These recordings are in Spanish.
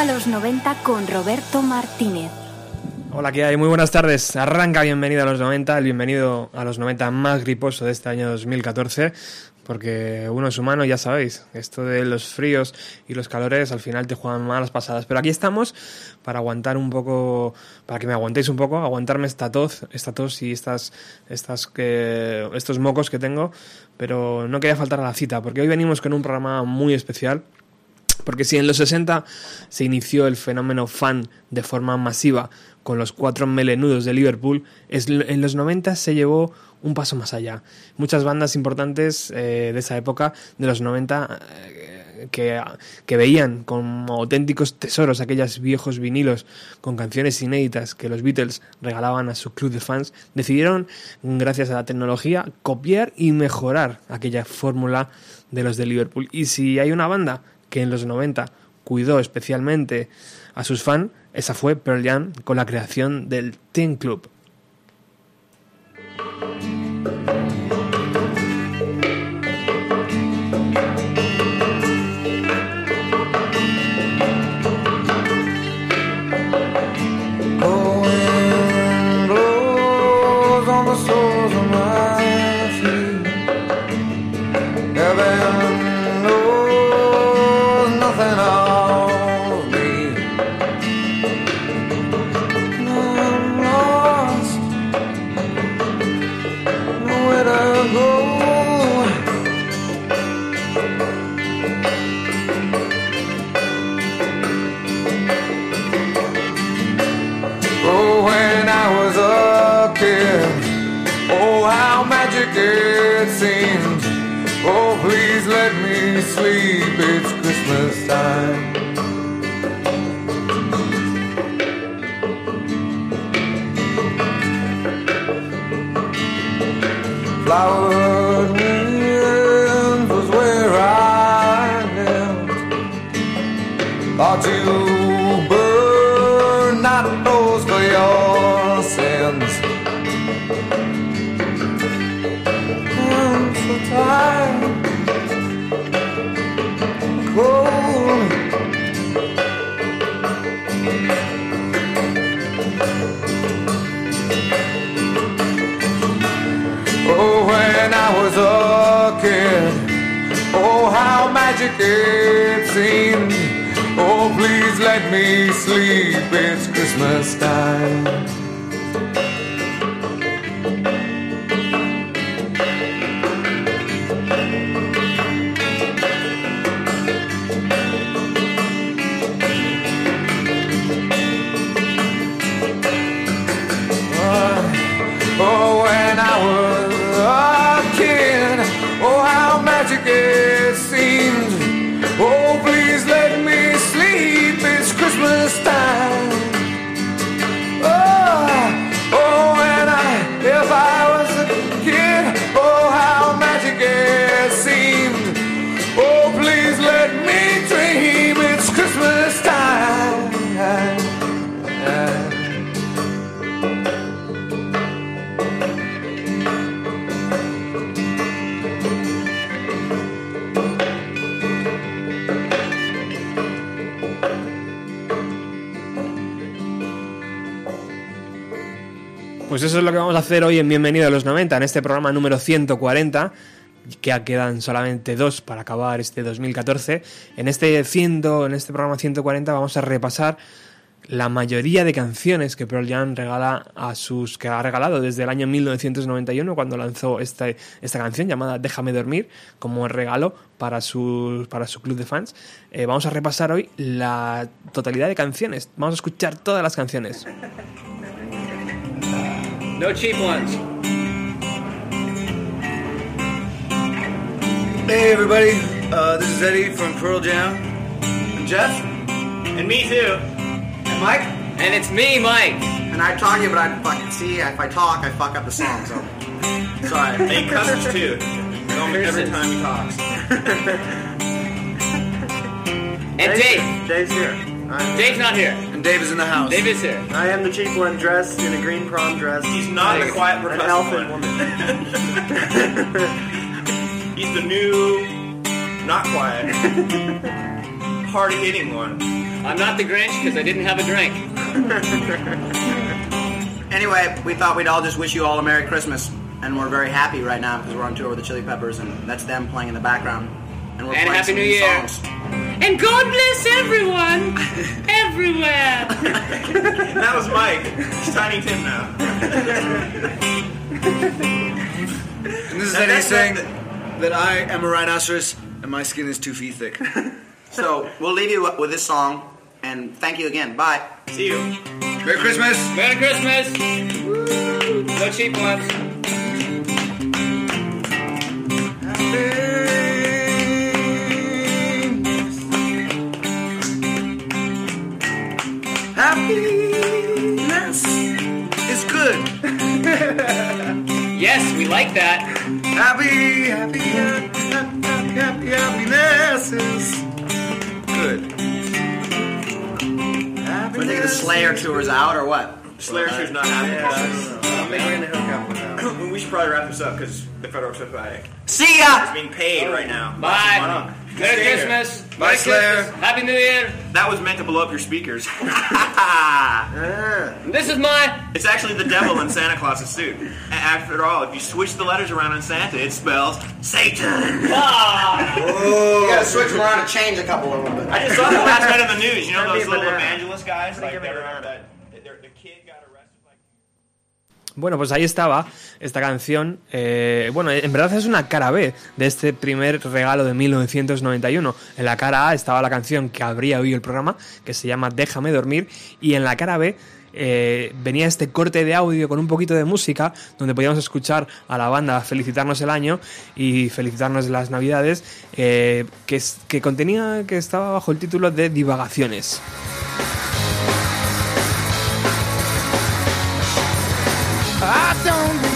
a los 90 con Roberto Martínez. Hola, ¿qué hay? Muy buenas tardes. Arranca Bienvenido a los 90, el bienvenido a los 90 más griposo de este año 2014, porque uno es humano, ya sabéis, esto de los fríos y los calores al final te juegan malas pasadas. Pero aquí estamos para aguantar un poco, para que me aguantéis un poco, aguantarme esta tos, esta tos y estas, estas que, estos mocos que tengo, pero no quería faltar a la cita, porque hoy venimos con un programa muy especial porque si en los 60 se inició el fenómeno fan de forma masiva con los cuatro melenudos de Liverpool, en los 90 se llevó un paso más allá. Muchas bandas importantes eh, de esa época, de los 90, eh, que, que, veían como auténticos tesoros aquellos viejos vinilos con canciones inéditas que los Beatles regalaban a su club de fans, decidieron, gracias a la tecnología, copiar y mejorar aquella fórmula de los de Liverpool. Y si hay una banda que en los 90 cuidó especialmente a sus fans, esa fue Pearl Jam con la creación del Teen Club. Hacer hoy en Bienvenido a los 90, en este programa número 140, que quedan solamente dos para acabar este 2014. En este, 100, en este programa 140 vamos a repasar la mayoría de canciones que Pearl Jam regala a sus que ha regalado desde el año 1991 cuando lanzó esta, esta canción llamada Déjame dormir como regalo para su, para su club de fans. Eh, vamos a repasar hoy la totalidad de canciones. Vamos a escuchar todas las canciones. No cheap ones. Hey everybody, uh, this is Eddie from Pearl Jam. And Jeff? And me too. And Mike? And it's me, Mike. And I talk to you, but I fucking see. If I talk, I fuck up the song. So sorry. And he cusses too. Every time he talks. And Dave. Dave's here. I'm, Dave's not here. And Dave is in the house. Dave is here. I am the cheap one dressed in a green prom dress. He's not the quiet an elfin one. woman. He's the new, not quiet, hard hitting one. I'm not the Grinch because I didn't have a drink. Anyway, we thought we'd all just wish you all a Merry Christmas. And we're very happy right now because we're on tour with the Chili Peppers, and that's them playing in the background. And we're And playing Happy some New new Year. songs. And God bless everyone, everywhere. And that was Mike. He's Tiny Tim now. And this is That- Eddie that- saying that- that I am a rhinoceros and my skin is two feet thick. So we'll leave you with this song, and thank you again. Bye. See you. Merry Christmas! Merry Christmas. Woo. No cheap ones. Yes, we like that. Happy, happy, happy, happy, happy, happiness is good. We're thinking the Slayer tour's out, or what? Slayer two's not happening. I think we're gonna hook up with that. we should probably wrap this up because the federal Society See ya! is being paid right now. Bye. Lots of money. Merry Stay here. Christmas. Bye, Merry Slayer. Christmas. Happy New Year. That was meant to blow up your speakers. This is my. It's actually the devil in Santa Claus's suit. A- After all, if you switch the letters around on Santa, it spells Satan. Ah. You gotta switch them around and change a couple of them. I just saw that last night on the news. You know those little banana. evangelist guys? Like, give me they a remember banana. that Bueno, pues ahí estaba esta canción. eh, bueno, en verdad es una cara B de este primer regalo de 1991. En la cara A estaba la canción que abría hoy el programa, que se llama Déjame dormir, y en la cara B eh, venía este corte de audio con un poquito de música, donde podíamos escuchar a la banda felicitarnos el año y felicitarnos las navidades, eh, que, que contenía, que estaba bajo el título de Divagaciones. I don't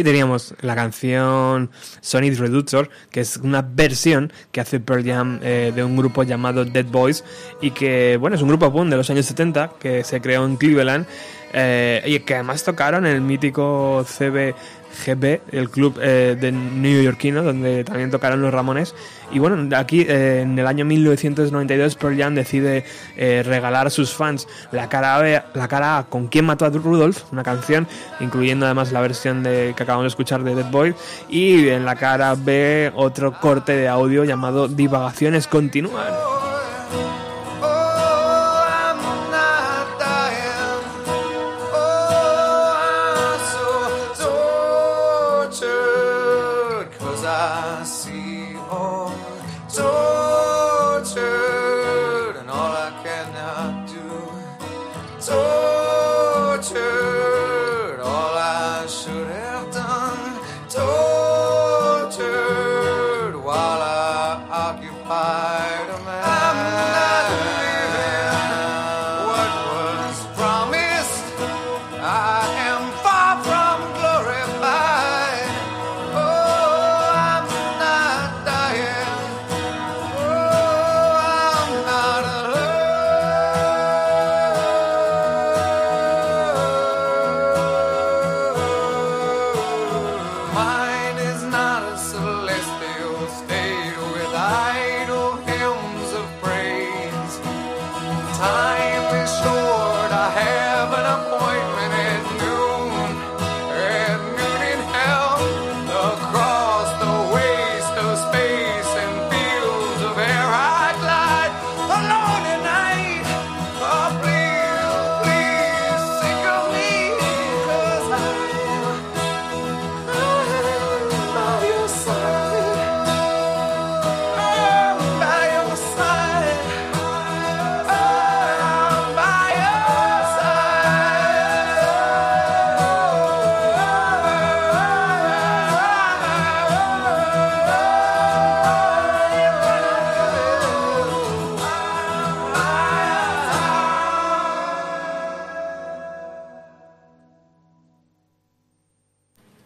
Ahí teníamos la canción Sonic Reductor, que es una versión que hace Pearl Jam eh, de un grupo llamado Dead Boys y que, bueno, es un grupo punk de los años 70 que se creó en Cleveland eh, y que además tocaron el mítico CBGB, el club eh, de New Yorkino, donde también tocaron los Ramones. Y bueno, aquí eh, en el año 1992 Pearl Jam decide eh, regalar a sus fans la cara, B, la cara A con ¿Quién mató a Rudolph? Una canción, incluyendo además la versión de, que acabamos de escuchar de Dead Boy. Y en la cara B otro corte de audio llamado Divagaciones Continúan.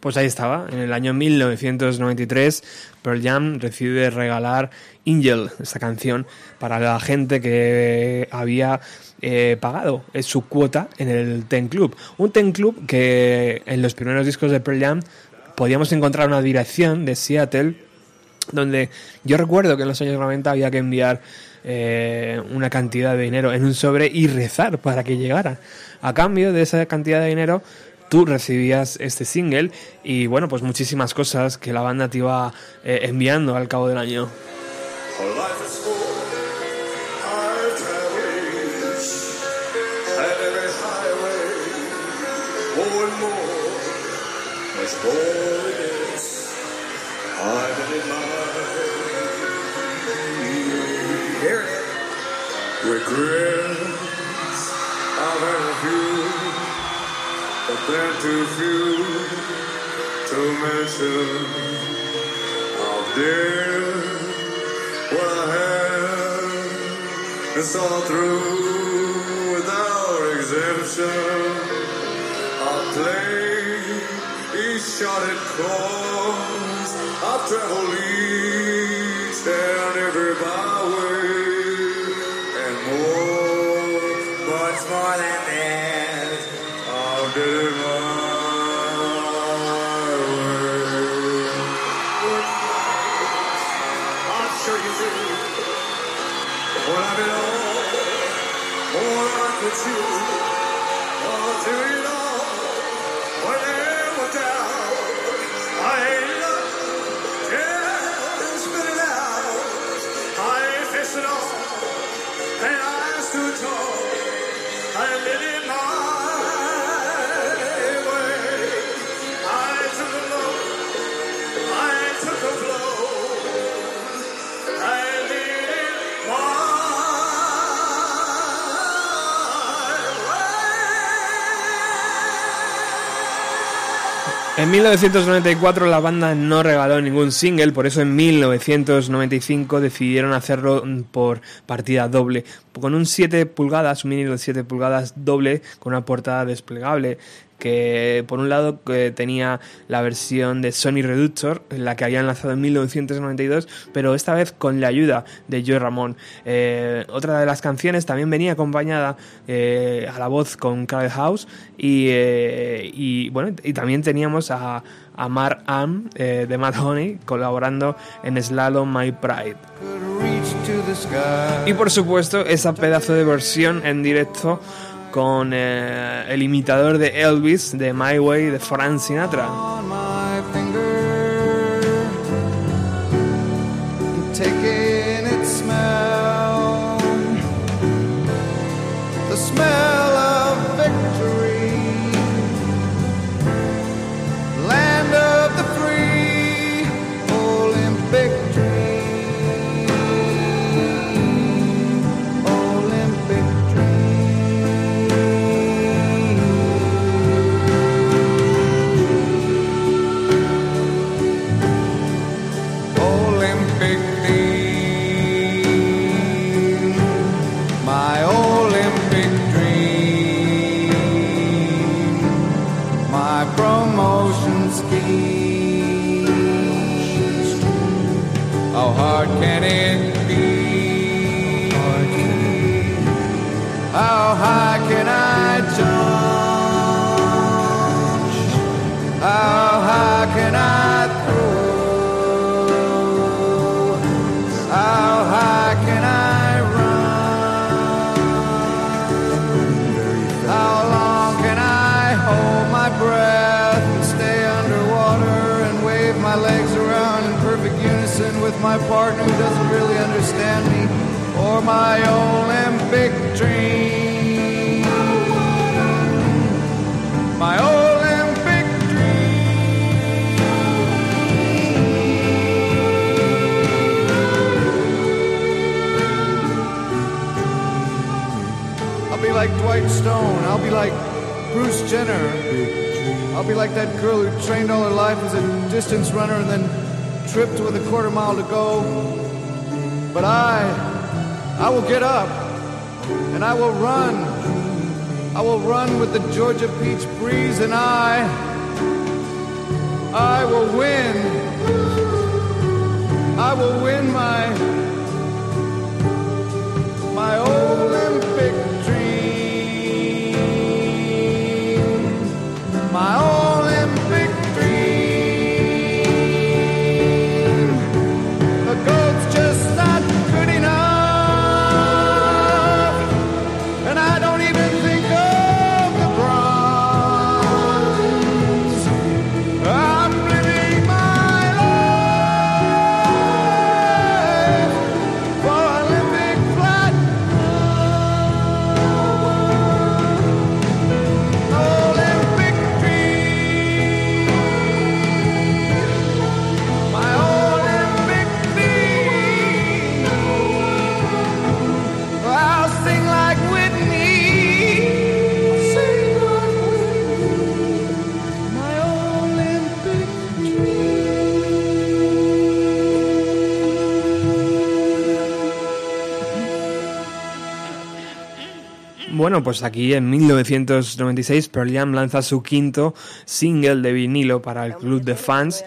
Pues ahí estaba, en el año 1993 Pearl Jam decide regalar Angel, esta canción, para la gente que había eh, pagado eh, su cuota en el Ten Club. Un Ten Club que en los primeros discos de Pearl Jam podíamos encontrar una dirección de Seattle donde yo recuerdo que en los años 90 había que enviar eh, una cantidad de dinero en un sobre y rezar para que llegara. A cambio de esa cantidad de dinero, tú recibías este single y bueno, pues muchísimas cosas que la banda te iba eh, enviando al cabo del año. But they're too few to mention How dear what I have It's all through without exemption. I play each shot it course I've traveled each and every byway En 1994 la banda no regaló ningún single, por eso en 1995 decidieron hacerlo por partida doble, con un 7 pulgadas, un vinilo de 7 pulgadas doble, con una portada desplegable, que por un lado tenía la versión de Sony Reductor, la que habían lanzado en 1992, pero esta vez con la ayuda de Joe Ramón. Eh, otra de las canciones también venía acompañada eh, a la voz con Carl House y, eh, y, bueno, y también teníamos a, a Mark Am de Mad Honey colaborando en Slalom My Pride. Y por supuesto, esa pedazo de versión en directo con eh, el imitador de Elvis de My Way de Frank Sinatra. Mile to go. But I, I will get up and I will run. I will run with the Georgia peach breeze and I, I will win. I will win my, Bueno, pues aquí en 1996 Pearl Jam lanza su quinto single de vinilo para el club de fans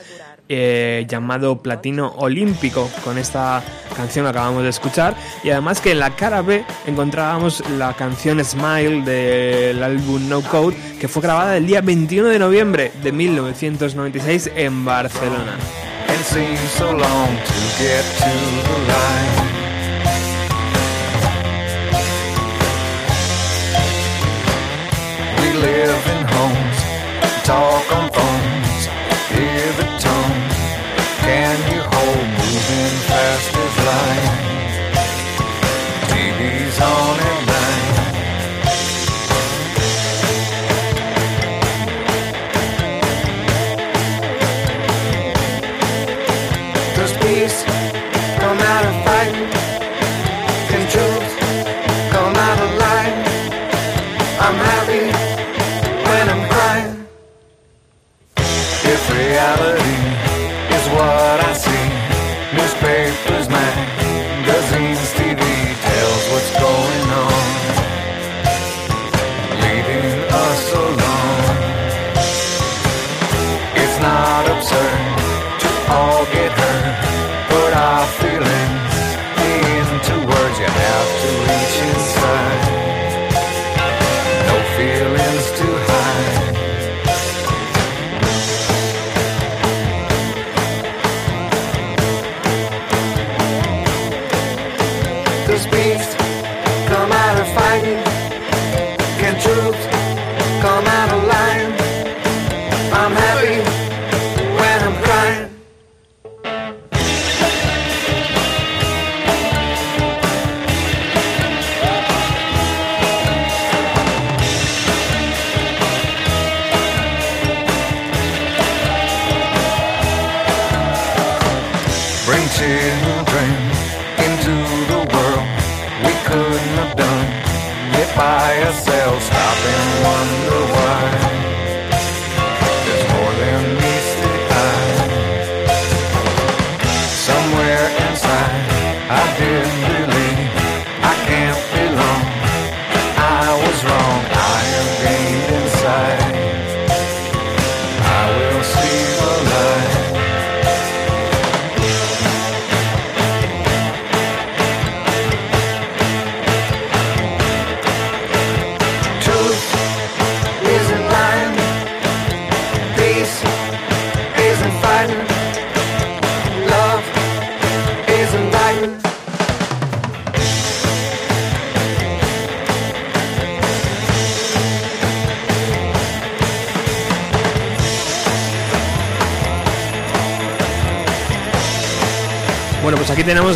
eh, llamado Platino Olímpico. Con esta canción que acabamos de escuchar y además que en la cara B encontrábamos la canción Smile del álbum No Code que fue grabada el día 21 de noviembre de 1996 en Barcelona. Moving fast as light? TV's on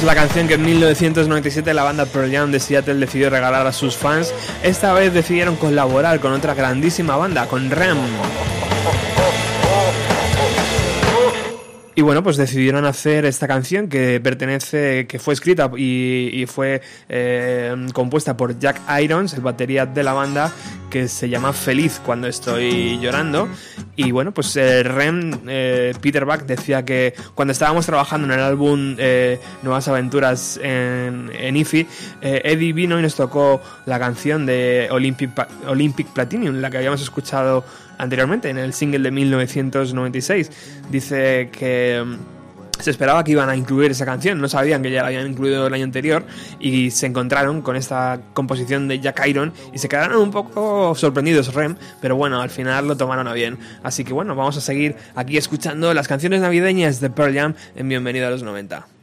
Tenemos la canción que en 1997 la banda Pearl Jam de Seattle decidió regalar a sus fans. Esta vez decidieron colaborar con otra grandísima banda, con Rem. Y bueno, pues decidieron hacer esta canción que pertenece, que fue escrita y, y fue eh, compuesta por Jack Irons, el batería de la banda, que se llama Feliz cuando estoy llorando. Y bueno, pues eh, Rem, eh, Peter Buck decía que cuando estábamos trabajando en el álbum eh, Nuevas Aventuras en, en IFI, eh, Eddie vino y nos tocó la canción de Olympic, Olympic Platinum, la que habíamos escuchado anteriormente en el single de 1996. Dice que mm, se esperaba que iban a incluir esa canción, no sabían que ya la habían incluido el año anterior y se encontraron con esta composición de Jack Iron y se quedaron un poco sorprendidos Rem, pero bueno, al final lo tomaron a bien. Así que bueno, vamos a seguir aquí escuchando las canciones navideñas de Pearl Jam en Bienvenido a los 90.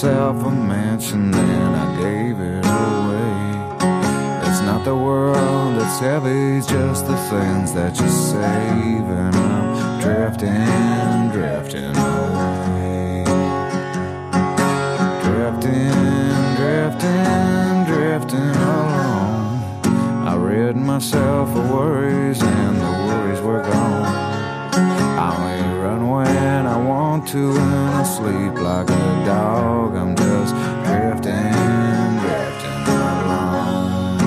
Myself a mansion and I gave it away. It's not the world that's heavy, it's just the things that you save. And I'm drifting, drifting away. Drifting, drifting, drifting along. I rid myself of worries and the worries were gone. Want to and I sleep like a dog. I'm just drifting, drifting along.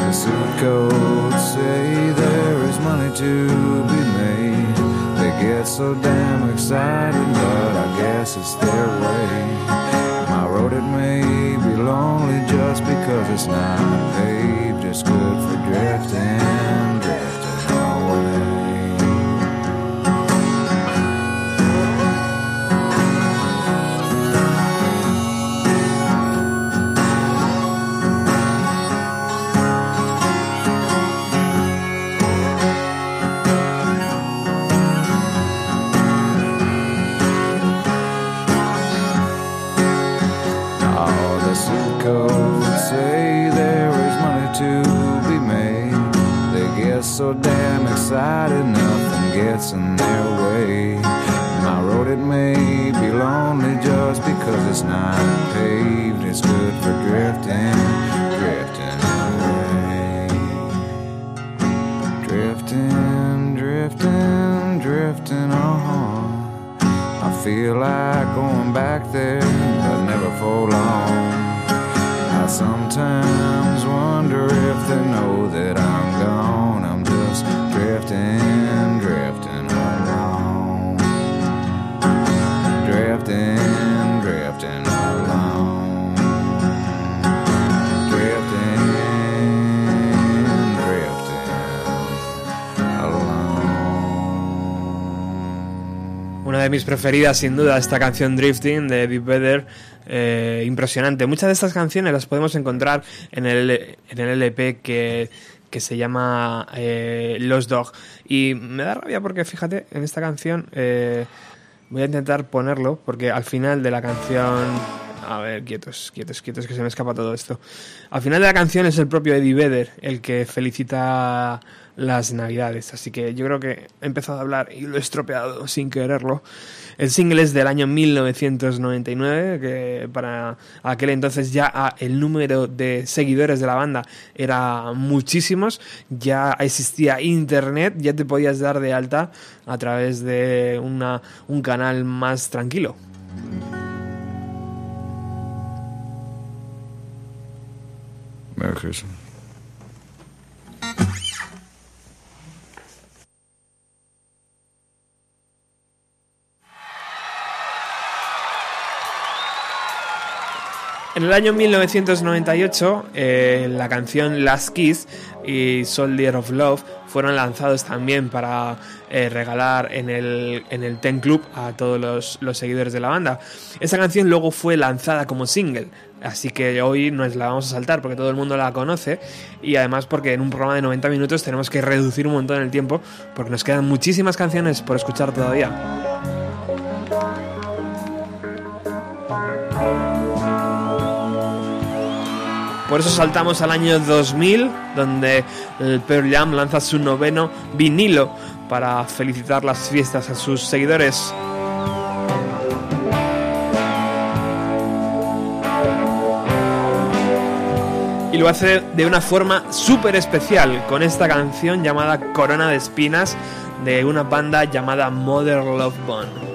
The suit codes say there is money to be made. They get so damn excited, but I guess it's their way. My road it may be lonely just because it's not paved. It's good for drifting Preferidas, sin duda, esta canción Drifting de Deep Vedder. eh, impresionante. Muchas de estas canciones las podemos encontrar en el, en el LP que, que se llama eh, Los Dog. Y me da rabia porque, fíjate, en esta canción eh, voy a intentar ponerlo porque al final de la canción. A ver, quietos, quietos, quietos, que se me escapa todo esto. Al final de la canción es el propio Eddie Vedder el que felicita las navidades. Así que yo creo que he empezado a hablar y lo he estropeado sin quererlo. El single es del año 1999, que para aquel entonces ya ah, el número de seguidores de la banda era muchísimos, ya existía internet, ya te podías dar de alta a través de una, un canal más tranquilo. Merry. En el año 1998, eh, la canción Last Kiss y Soldier of Love fueron lanzados también para eh, regalar en el, en el Ten Club a todos los, los seguidores de la banda. Esa canción luego fue lanzada como single, así que hoy nos la vamos a saltar porque todo el mundo la conoce y además porque en un programa de 90 minutos tenemos que reducir un montón el tiempo porque nos quedan muchísimas canciones por escuchar todavía. Por eso saltamos al año 2000, donde el Pearl Jam lanza su noveno vinilo para felicitar las fiestas a sus seguidores. Y lo hace de una forma súper especial con esta canción llamada Corona de Espinas de una banda llamada Mother Love Bone.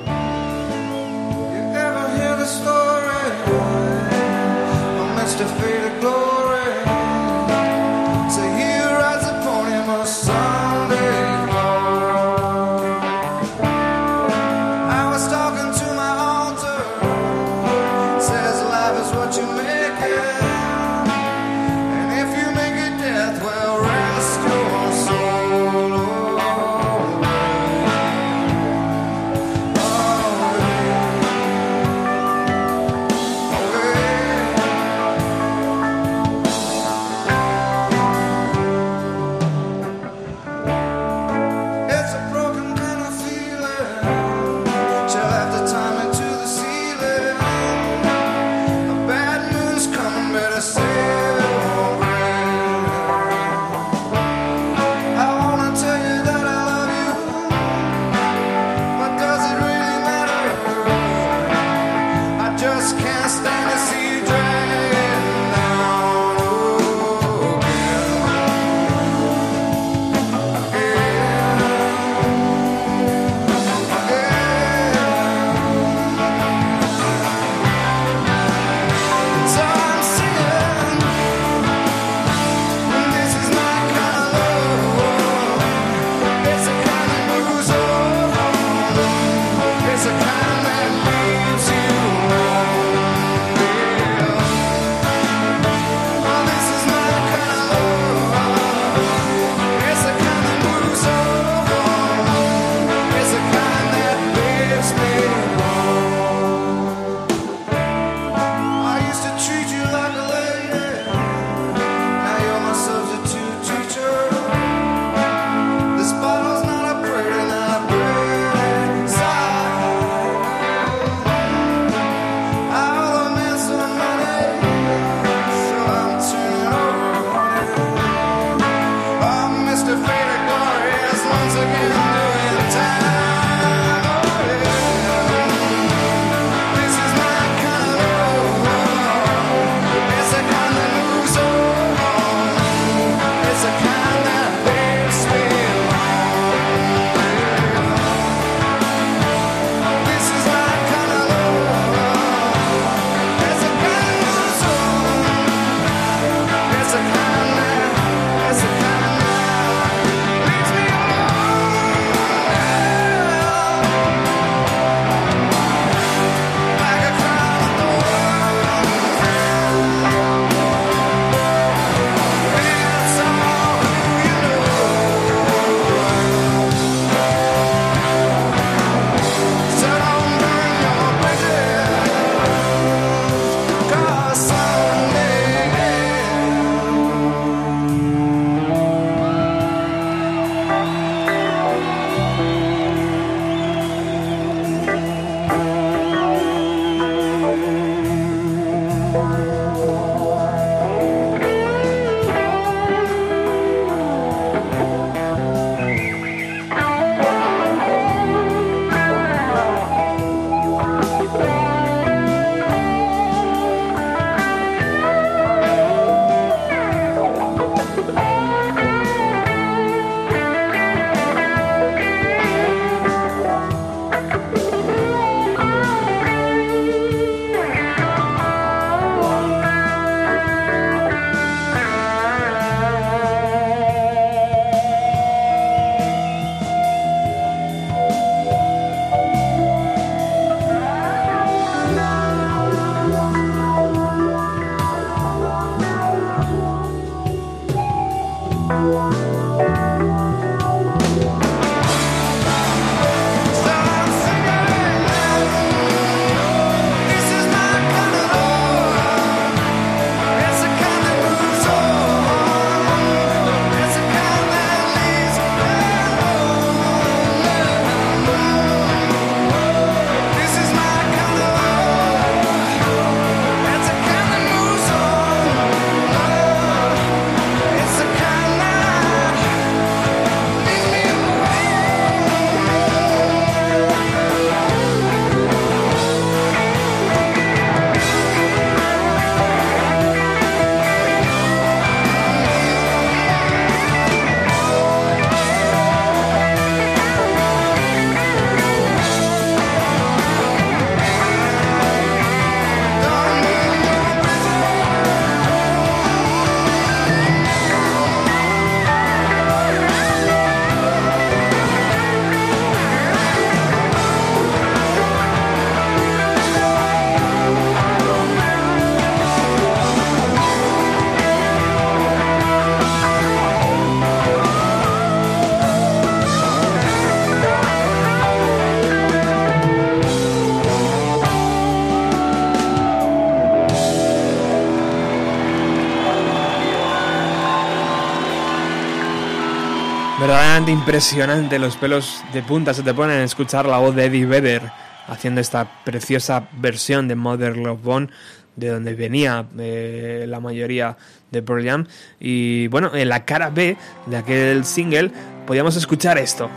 Impresionante. Los pelos de punta se te ponen a escuchar la voz de Eddie Vedder haciendo esta preciosa versión de Mother Love Bone, de donde venía eh, la mayoría de Pearl Jam. Y bueno, en la cara B de aquel single podíamos escuchar esto.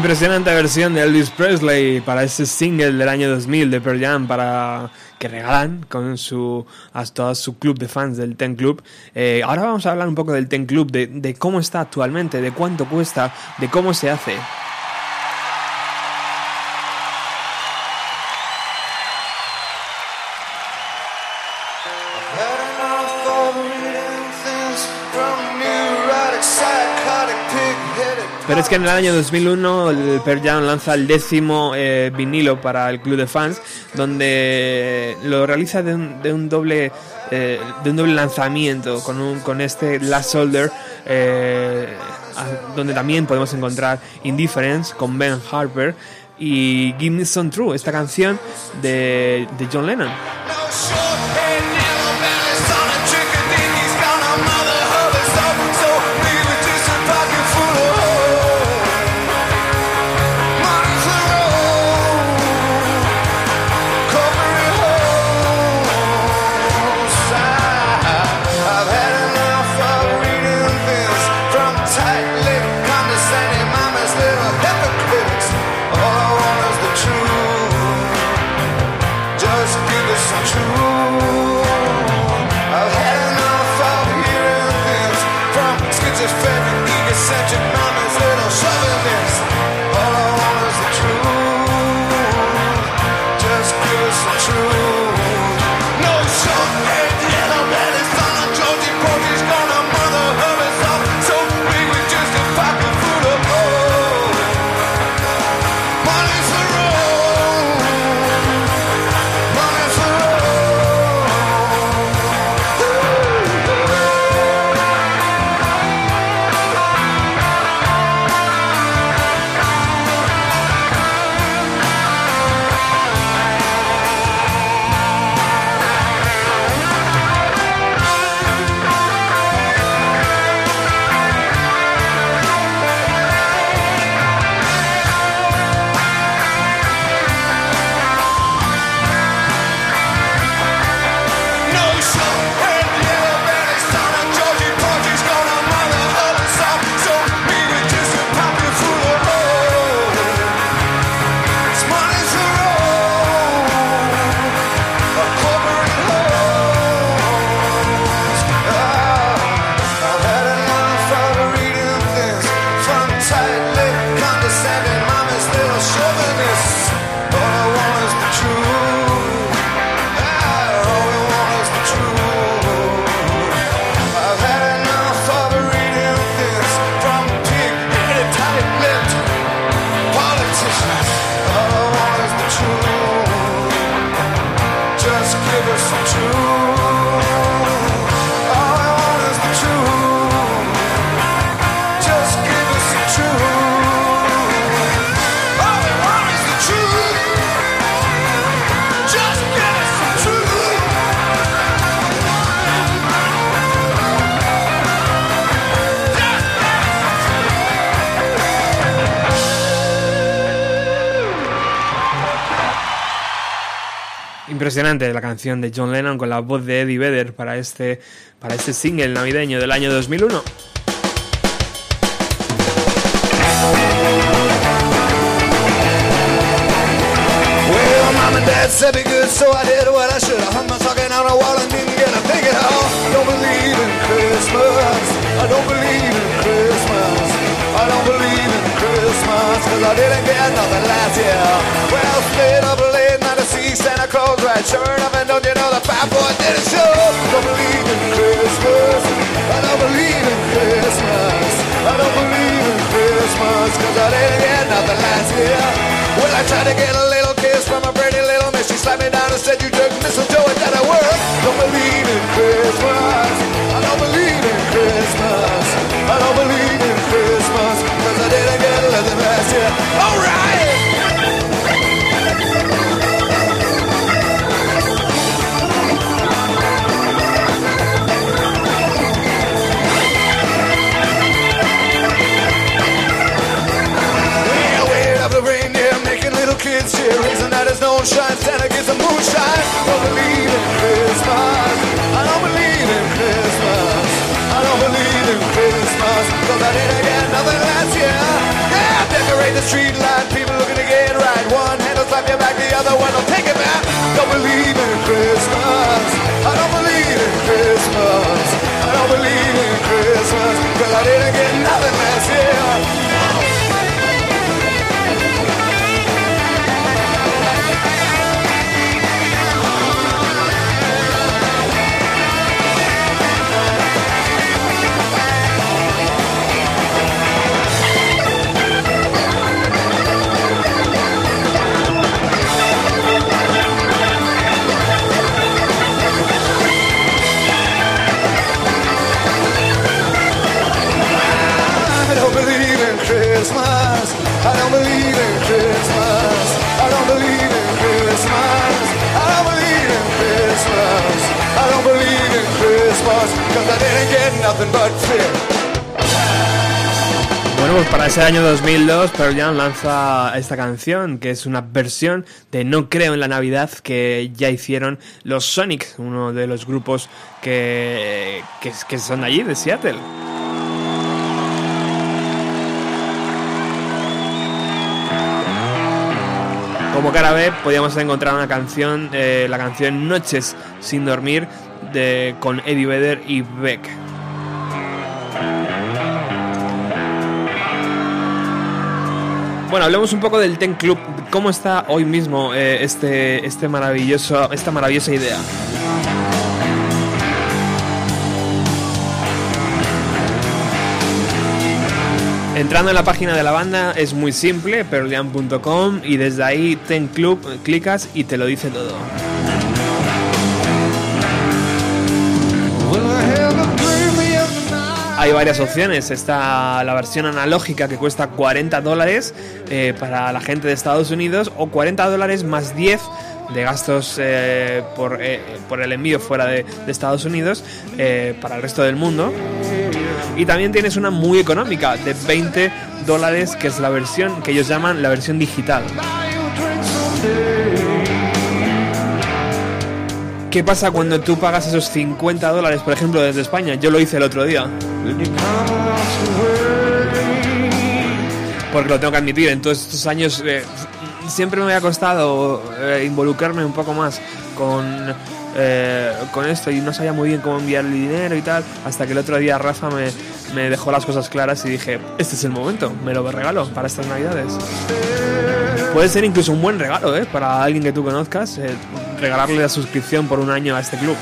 Impresionante versión de Elvis Presley para ese single del año 2000 de Pearl Jam para que regalan con su a todo su club de fans del Ten Club. Eh, ahora vamos a hablar un poco del Ten Club, de, de cómo está actualmente, de cuánto cuesta, de cómo se hace. Que en el año 2001 el Pearl Jam lanza el décimo eh, vinilo para el club de fans, donde lo realiza de un, de un doble eh, de un doble lanzamiento con, un, con este Last Soldier, eh, donde también podemos encontrar Indifference con Ben Harper y Give Me Some True, esta canción de, de John Lennon. Impresionante la canción de John Lennon con la voz de Eddie Vedder para este, para este single navideño del año 2001. Well, mom and dad said be good, so I did what I should. Didn't get a thing at. Don't believe in Christmas. I don't believe in Christmas. I don't believe in Christmas, Santa Claus right. Sure enough, and don't you know the fat boy didn't show? Don't believe in Christmas. I don't believe in Christmas. I don't believe in Christmas, cause I didn't get nothing last year. Well, I tried to get a little kiss from a pretty little miss. She slapped me down and said, You took mistletoe, it I work. Don't believe in Christmas. I don't believe in Christmas. I don't believe in Christmas, cause I didn't get nothing last year. Alright! Cheer. Reason that is no shine, Santa gets some moonshine. Don't believe in Christmas. I don't believe in Christmas. I don't believe in Christmas. Cause I didn't get nothing last year. Yeah, decorate the street light, people looking to get right. One hand will slap your back, the other one will take it back. Don't believe in Christmas. I don't believe in Christmas. I don't believe in Christmas. Cause I didn't get nothing last year. I don't believe in Christmas. I don't believe in Christmas. I don't believe in Christmas. I didn't get nothing but. Bueno, pues para ese año 2002 Pearl Jam lanza esta canción, que es una versión de No creo en la Navidad que ya hicieron los Sonic, uno de los grupos que, que, que son de allí, de Seattle. Como cara B podíamos encontrar una canción, eh, la canción Noches sin dormir de, con Eddie Vedder y Beck. Bueno, hablemos un poco del Ten Club. ¿Cómo está hoy mismo eh, este, este maravilloso, esta maravillosa idea? Entrando en la página de la banda es muy simple, pearljam.com y desde ahí Ten Club clicas y te lo dice todo. Hay varias opciones. Está la versión analógica que cuesta 40 dólares eh, para la gente de Estados Unidos o 40 dólares más 10 de gastos eh, por, eh, por el envío fuera de, Estados Unidos para el resto del mundo. Y también tienes una muy económica de 20 dólares que es la versión que ellos llaman la versión digital. ¿Qué pasa cuando tú pagas esos 50 dólares, por ejemplo, desde España? Yo lo hice el otro día. Porque lo tengo que admitir, en todos estos años eh, siempre me había costado eh, involucrarme un poco más con, eh, con esto y no sabía muy bien cómo enviar el dinero y tal, hasta que el otro día Rafa me, me dejó las cosas claras y dije, este es el momento, me lo regalo para estas navidades. Puede ser incluso un buen regalo, ¿eh? Para alguien que tú conozcas, eh, regalarle la suscripción por un año a este club.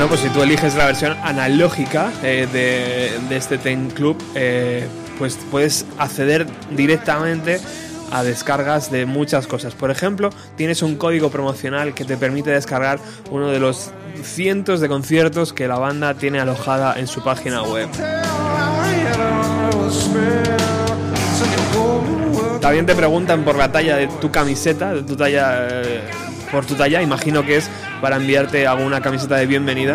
Pues si tú eliges la versión analógica eh, de, de este Ten Club, eh, pues puedes acceder directamente a descargas de muchas cosas. Por ejemplo, tienes un código promocional que te permite descargar uno de los cientos de conciertos que la banda tiene alojada en su página web. También te preguntan por la talla de tu camiseta, de tu talla, eh, por tu talla, imagino que es para enviarte alguna camiseta de bienvenida.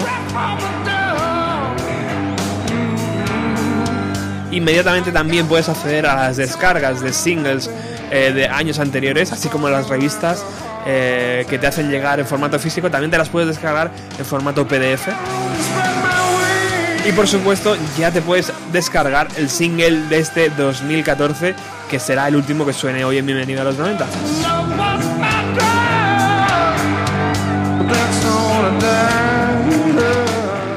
Inmediatamente también puedes acceder a las descargas de singles eh, de años anteriores, así como las revistas eh, que te hacen llegar en formato físico, también te las puedes descargar en formato PDF. Y por supuesto, ya te puedes descargar el single de este 2014, que será el último que suene hoy en Bienvenido a los 90.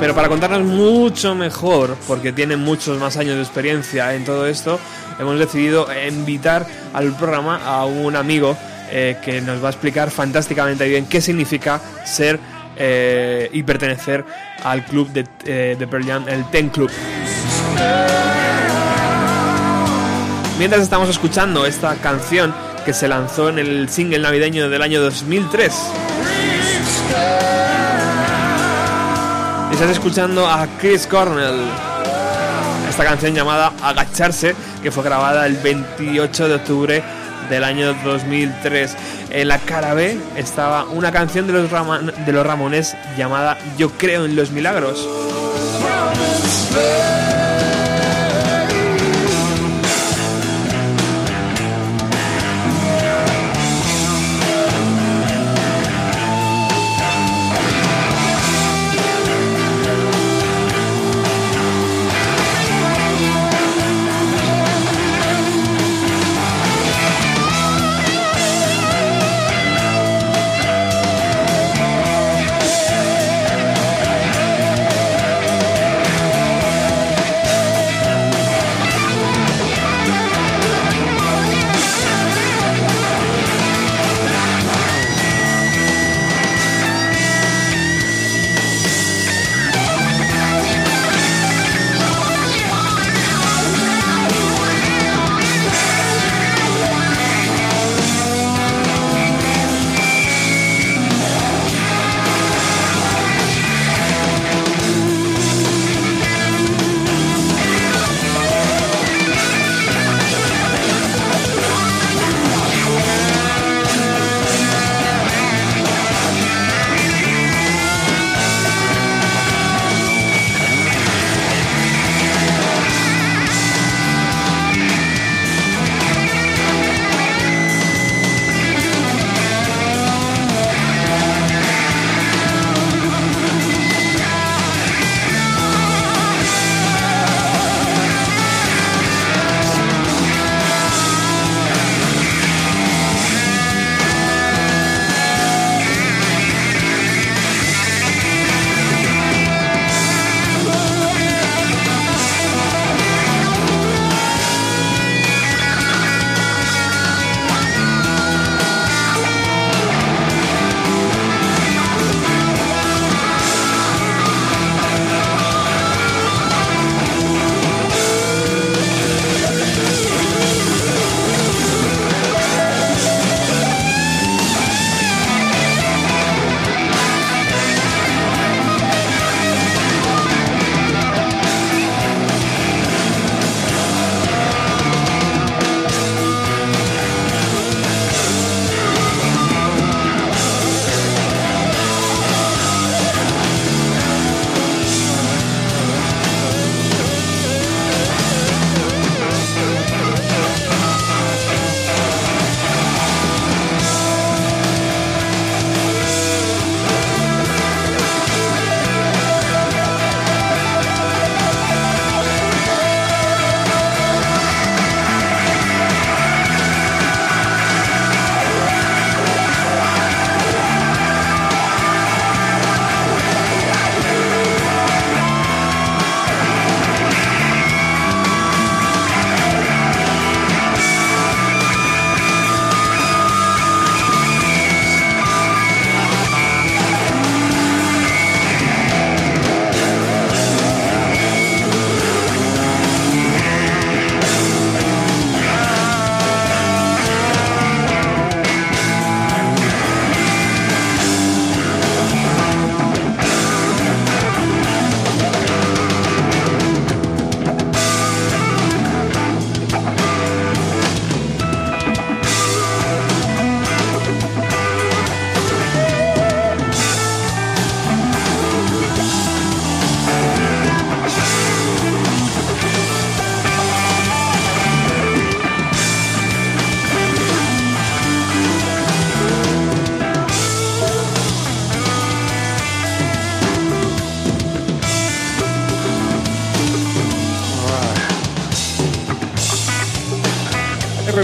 Pero para contarnos mucho mejor, porque tiene muchos más años de experiencia en todo esto, hemos decidido invitar al programa a un amigo eh, que nos va a explicar fantásticamente bien qué significa ser eh, y pertenecer al club de, eh, el Ten Club. Mientras estamos escuchando esta canción que se lanzó en el single navideño del año 2003. Estás escuchando a Chris Cornell. Esta canción llamada Agacharse, que fue grabada el 28 de octubre del año 2003. En la cara B estaba una canción de los, de los Ramones llamada Yo creo en los milagros.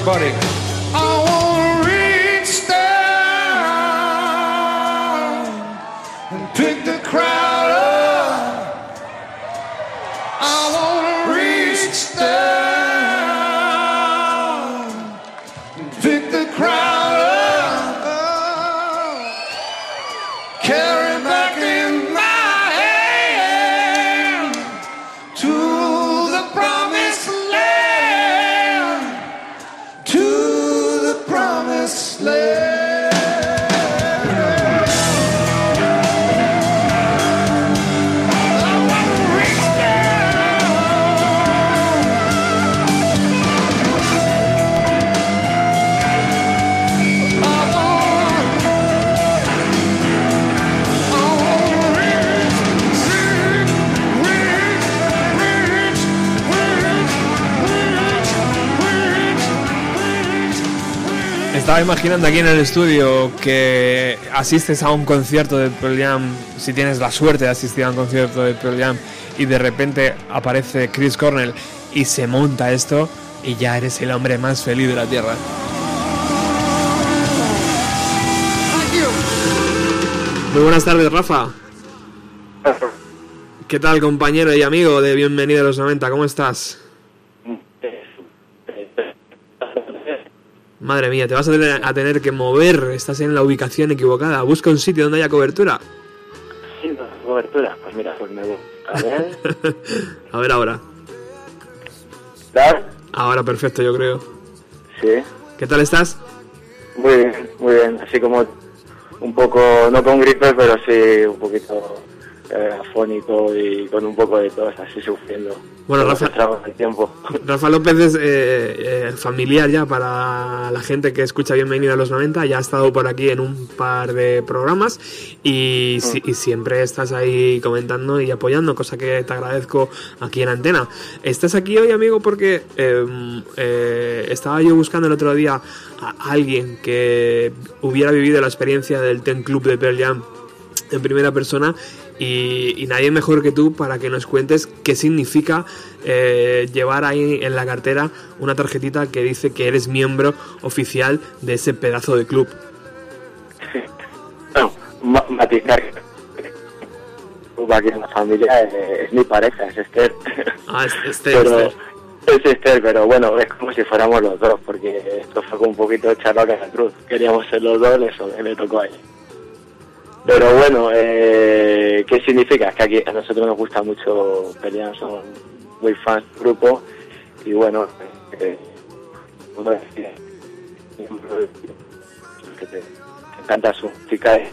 Everybody. Estaba imaginando aquí en el estudio que asistes a un concierto de Pearl Jam, si tienes la suerte de asistir a un concierto de Pearl Jam, y de repente aparece Chris Cornell y se monta esto, y ya eres el hombre más feliz de la tierra. Muy buenas tardes, Rafa. ¿Qué tal, compañero y amigo de Bienvenido a los 90? ¿Cómo estás? Madre mía, te vas a tener, a tener que mover, estás en la ubicación equivocada. Busca un sitio donde haya cobertura. Sí, no, cobertura. Pues mira, pues me voy. A ver. A ver ahora. ¿Tal? Ahora perfecto, yo creo. Sí. ¿Qué tal estás? Muy bien, muy bien. Así como un poco, no con gripe, pero sí un poquito eh, afónico y con un poco de tos, así sufriendo. Bueno, Rafa- tiempo. Rafa López es eh, eh, familiar ya para la gente que escucha Bienvenido a los 90. Ya ha estado por aquí en un par de programas y, si- y siempre estás ahí comentando y apoyando, cosa que te agradezco aquí en Antena. Estás aquí hoy, amigo, porque eh, eh, estaba yo buscando el otro día a alguien que hubiera vivido la experiencia del Ten Club de Pearl Jam en primera persona y, y nadie mejor que tú para que nos cuentes qué significa eh, llevar ahí en la cartera una tarjetita que dice que eres miembro oficial de ese pedazo de club. Bueno, ma- matizar. que Aquí en la familia eh, es mi pareja, es Esther. Ah, es Esther, pero, Esther. Es Esther, pero bueno, es como si fuéramos los dos, porque esto fue un poquito echarlo a la cruz. Queríamos ser los dos, eso le tocó a ella. Pero bueno, eh, ¿qué significa? Que aquí a nosotros nos gusta mucho pelear, somos muy fans del grupo y bueno, eh, que te, encanta su música, eh,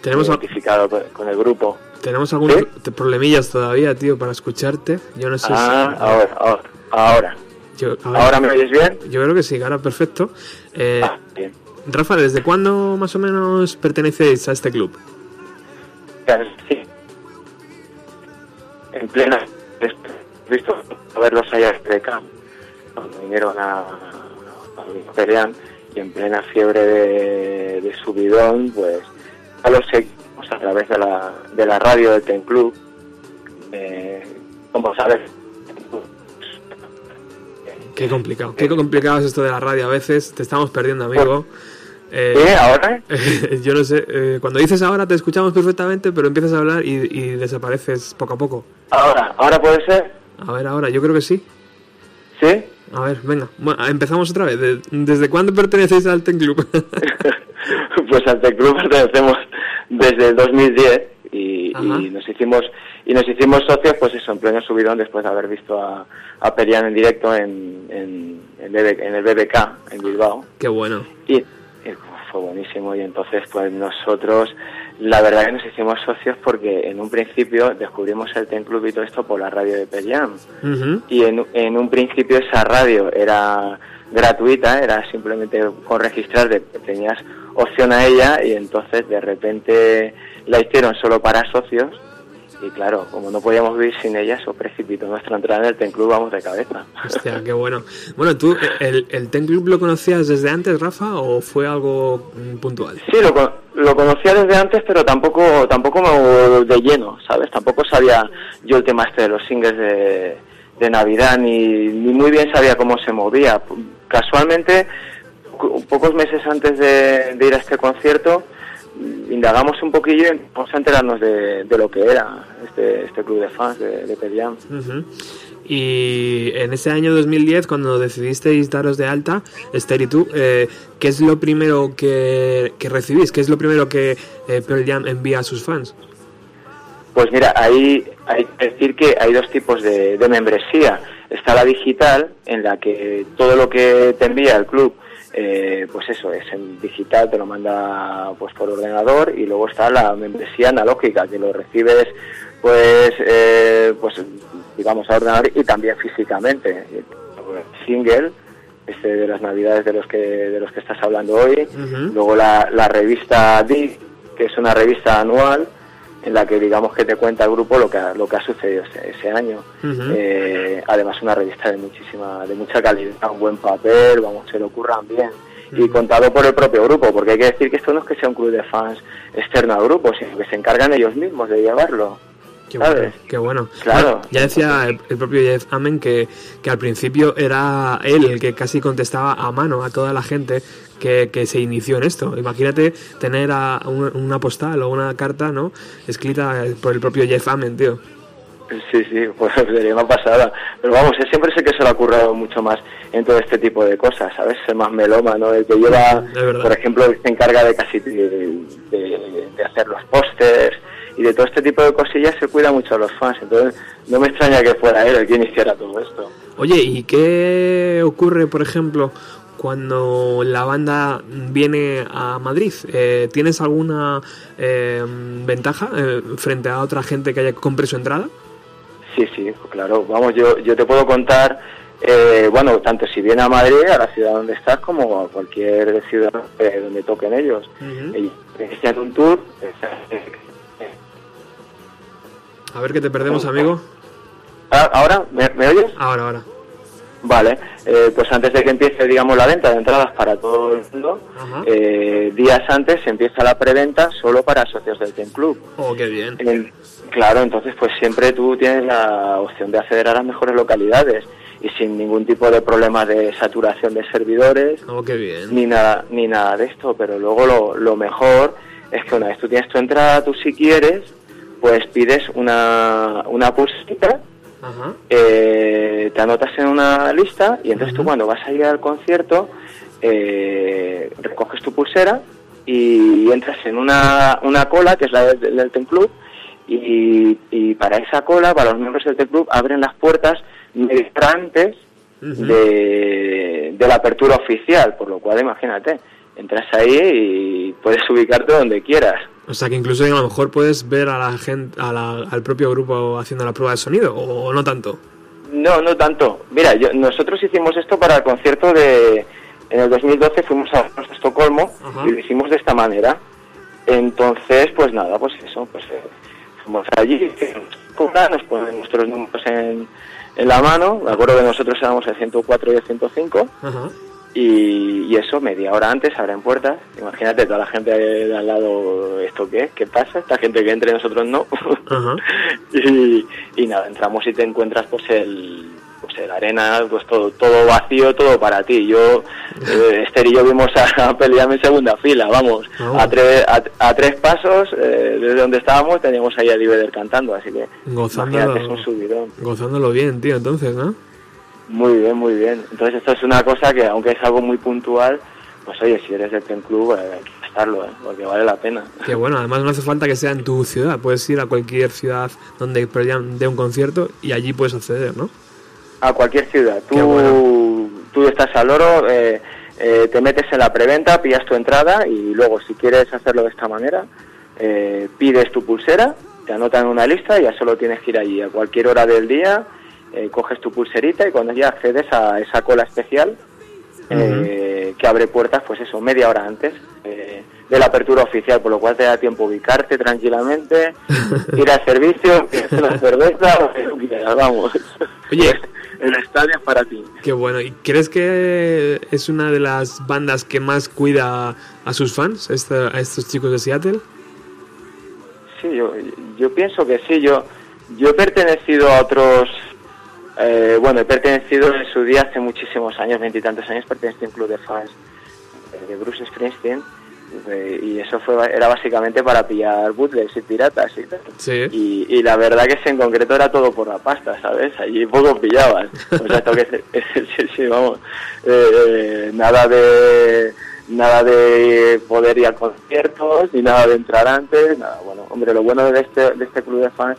Tenemos, identificado con, el grupo. tenemos algunos problemillas todavía, tío, para escucharte. Yo no sé Ah, si... ahora, ahora, ahora. Yo, a ver, ¿Ahora me oyes bien? Yo creo que sí, ahora perfecto. Eh, Ah. Rafa, ¿desde cuándo más o menos pertenecéis a este club? Sí. En plena, visto a verlos allá de camp, cuando vinieron a, a pelear y en plena fiebre de, de subidón, pues ya los seguimos a través de la, de la radio del Ten Club. Eh, como sabes, Qué complicado. Qué complicado es esto de la radio a veces. Te estamos perdiendo, amigo. Eh, ¿Sí? ¿Ahora? yo no sé. eh, cuando dices ahora te escuchamos perfectamente, pero empiezas a hablar y, y desapareces poco a poco. ahora, ahora puede ser, A ver, ahora, yo creo que sí. ¿sí? A ver, venga. Bueno, empezamos otra vez. De- ¿Desde cuándo pertenecéis al Ten Club? pues al Ten Club pertenecemos desde el 2010 y, y nos hicimos y nos hicimos socios pues eso en pleno subidón después de haber visto a, a Perian en directo en, en, en, BB en el BBK en Bilbao Qué bueno. y fue buenísimo y entonces pues nosotros la verdad que nos hicimos socios porque en un principio descubrimos el Ten Club y todo esto por la radio de Perian Ujú. y en, en un principio esa radio era gratuita, era simplemente con registrarte, tenías opción a ella y entonces de repente la hicieron solo para socios y claro, como no podíamos vivir sin ella, eso precipitó nuestra entrada en el Ten Club, vamos de cabeza. Hostia, qué bueno. Bueno, ¿tú el, el Ten Club lo conocías desde antes, Rafa, o fue algo mm, puntual? Sí, lo, lo conocía desde antes, pero tampoco tampoco me- de lleno, ¿sabes? Tampoco sabía yo el tema este de los singles de, de Navidad, ni, ni muy bien sabía cómo se movía. casualmente, pocos meses antes de, de ir a este concierto, indagamos un poquillo y vamos a enterarnos de, de lo que era este, este club de fans de, de. Y en ese año 2010, cuando decidisteis daros de alta, Esther y tú, eh, ¿qué es lo primero que, que recibís? ¿Qué es lo primero que eh, Pearl Jam envía a sus fans? Pues mira, ahí hay que decir que hay dos tipos de, de membresía. Está la digital, en la que todo lo que te envía el club, eh, pues eso, es en digital, te lo manda pues por ordenador, y luego está la membresía analógica, que lo recibes pues eh, pues digamos a ordenador y también físicamente. Single, este de las navidades de los que de los que estás hablando hoy, luego la, la revista D, que es una revista anual en la que digamos que te cuenta el grupo lo que ha, lo que ha sucedido ese, ese año. Eh, además una revista de muchísima de mucha calidad, un buen papel, vamos, se lo ocurran bien. Y contado por el propio grupo, porque hay que decir que esto no es que sea un club de fans externo al grupo, sino que se encargan ellos mismos de llevarlo. Qué ¿sabes? bueno, qué bueno. Claro. Bueno, ya decía el, el propio Jeff Amen que, que al principio era él el que casi contestaba a mano a toda la gente que, que se inició en esto. Imagínate tener a un- una postal o una carta, ¿no? Escrita por el propio Jeff Amen, tío. Sí, sí, pues sería una pasada. Pero vamos, él siempre sé que se lo ha currado mucho más en todo este tipo de cosas, ¿sabes? Es más meloma, ¿no? El que lleva, por ejemplo, el se encarga de casi de, de- de hacer los pósters y de todo este tipo de cosillas se cuida mucho a los fans. Entonces, no me extraña que fuera él el que iniciara todo esto. Oye, ¿y qué ocurre, por ejemplo, cuando la banda viene a Madrid? Eh, ¿Tienes alguna eh, ventaja eh, frente a otra gente que haya compre su entrada? Sí, sí, claro. Vamos, yo, yo te puedo contar, eh, bueno, tanto si viene a Madrid, a la ciudad donde estás, como a cualquier ciudad eh, donde toquen ellos. Ellos inician un tour. A ver que te perdemos, amigo. Ah, ¿Ahora? ¿Me, me oyes? Ahora, ahora. Vale, eh, pues antes de que empiece, digamos, la venta de entradas para todo el mundo, eh, días antes empieza la preventa solo para socios del Ten Club. Oh, qué bien. En- claro, entonces pues siempre tú tienes la opción de acceder a las mejores localidades y sin ningún tipo de problema de saturación de servidores Oh, qué bien. ni nada ni nada de esto, pero luego lo, lo mejor es que una vez tú tienes tu entrada, tú si quieres, pues pides una, una pulsita Ajá. eh, te anotas en una lista y entonces tú cuando vas a ir al concierto eh, recoges tu pulsera y entras en una, una cola que es la del, del Ten Club y, y para esa cola, para los miembros del Ten Club, abren las puertas antes de, de la apertura oficial, por lo cual imagínate, entras ahí y puedes ubicarte donde quieras. O sea que incluso a lo mejor puedes ver a la gente, a la- al propio grupo haciendo la prueba de sonido, o no tanto. No, no tanto. Mira, yo, nosotros hicimos esto para el concierto de... En el 2012 fuimos a Estocolmo Ajá. y lo hicimos de esta manera. Entonces, pues nada, pues eso, pues eh, fuimos allí, nos ponen nuestros números en, en la mano. Me acuerdo que nosotros éramos el 104 y el 105 Ajá. Y, y eso, media hora antes abren puertas. Imagínate toda la gente de al lado, ¿esto qué? ¿Qué pasa? Esta gente que entre nosotros no. Ajá. y, y nada, entramos y te encuentras pues el pues el arena, pues todo todo vacío, todo para ti. Yo, eh, Esther y yo vimos a, a pelearme en segunda fila, vamos, Vamos. a, tres a, a tres pasos eh, desde donde estábamos teníamos ahí a Vedder cantando, así que Gozándolo, imagínate, es un subidón. gozándolo bien, tío, entonces, ¿no? Muy bien, muy bien. Entonces esto es una cosa que aunque es algo muy puntual, pues oye, si eres del Ten Club, eh, hay que estarlo, eh, porque vale la pena. Que bueno, además no hace falta que sea en tu ciudad, puedes ir a cualquier ciudad donde dé un concierto y allí puedes acceder, ¿no? A cualquier ciudad. Tú, bueno. tú estás al oro, eh, eh, te metes en la preventa, pillas tu entrada y luego si quieres hacerlo de esta manera, eh, pides tu pulsera, te anotan en una lista y ya solo tienes que ir allí a cualquier hora del día, eh, coges tu pulserita y cuando ya accedes a esa cola especial eh, que abre puertas, pues eso, media hora antes eh, de la apertura oficial, por lo cual te da tiempo ubicarte tranquilamente, ir al servicio, una cerveza, vamos. Oye, El estadio es para ti. qué bueno. ¿Y crees que es una de las bandas que más cuida a sus fans, a estos chicos de Seattle? Sí, yo, yo pienso que sí. Yo, yo he pertenecido a otros Eh, bueno, he pertenecido en su día hace muchísimos años, veintitantos años, pertenecí a un club de fans eh, de Bruce Springsteen eh, y eso fue era básicamente para pillar bootlegs y piratas y tal. Sí. Y, y la verdad que ese en concreto era todo por la pasta, ¿sabes? Allí poco pillabas. O sea, que sí, sí, vamos. Eh, nada de nada de poder ir a conciertos ni nada de entrar antes, nada. Bueno, hombre, lo bueno de este de este club de fans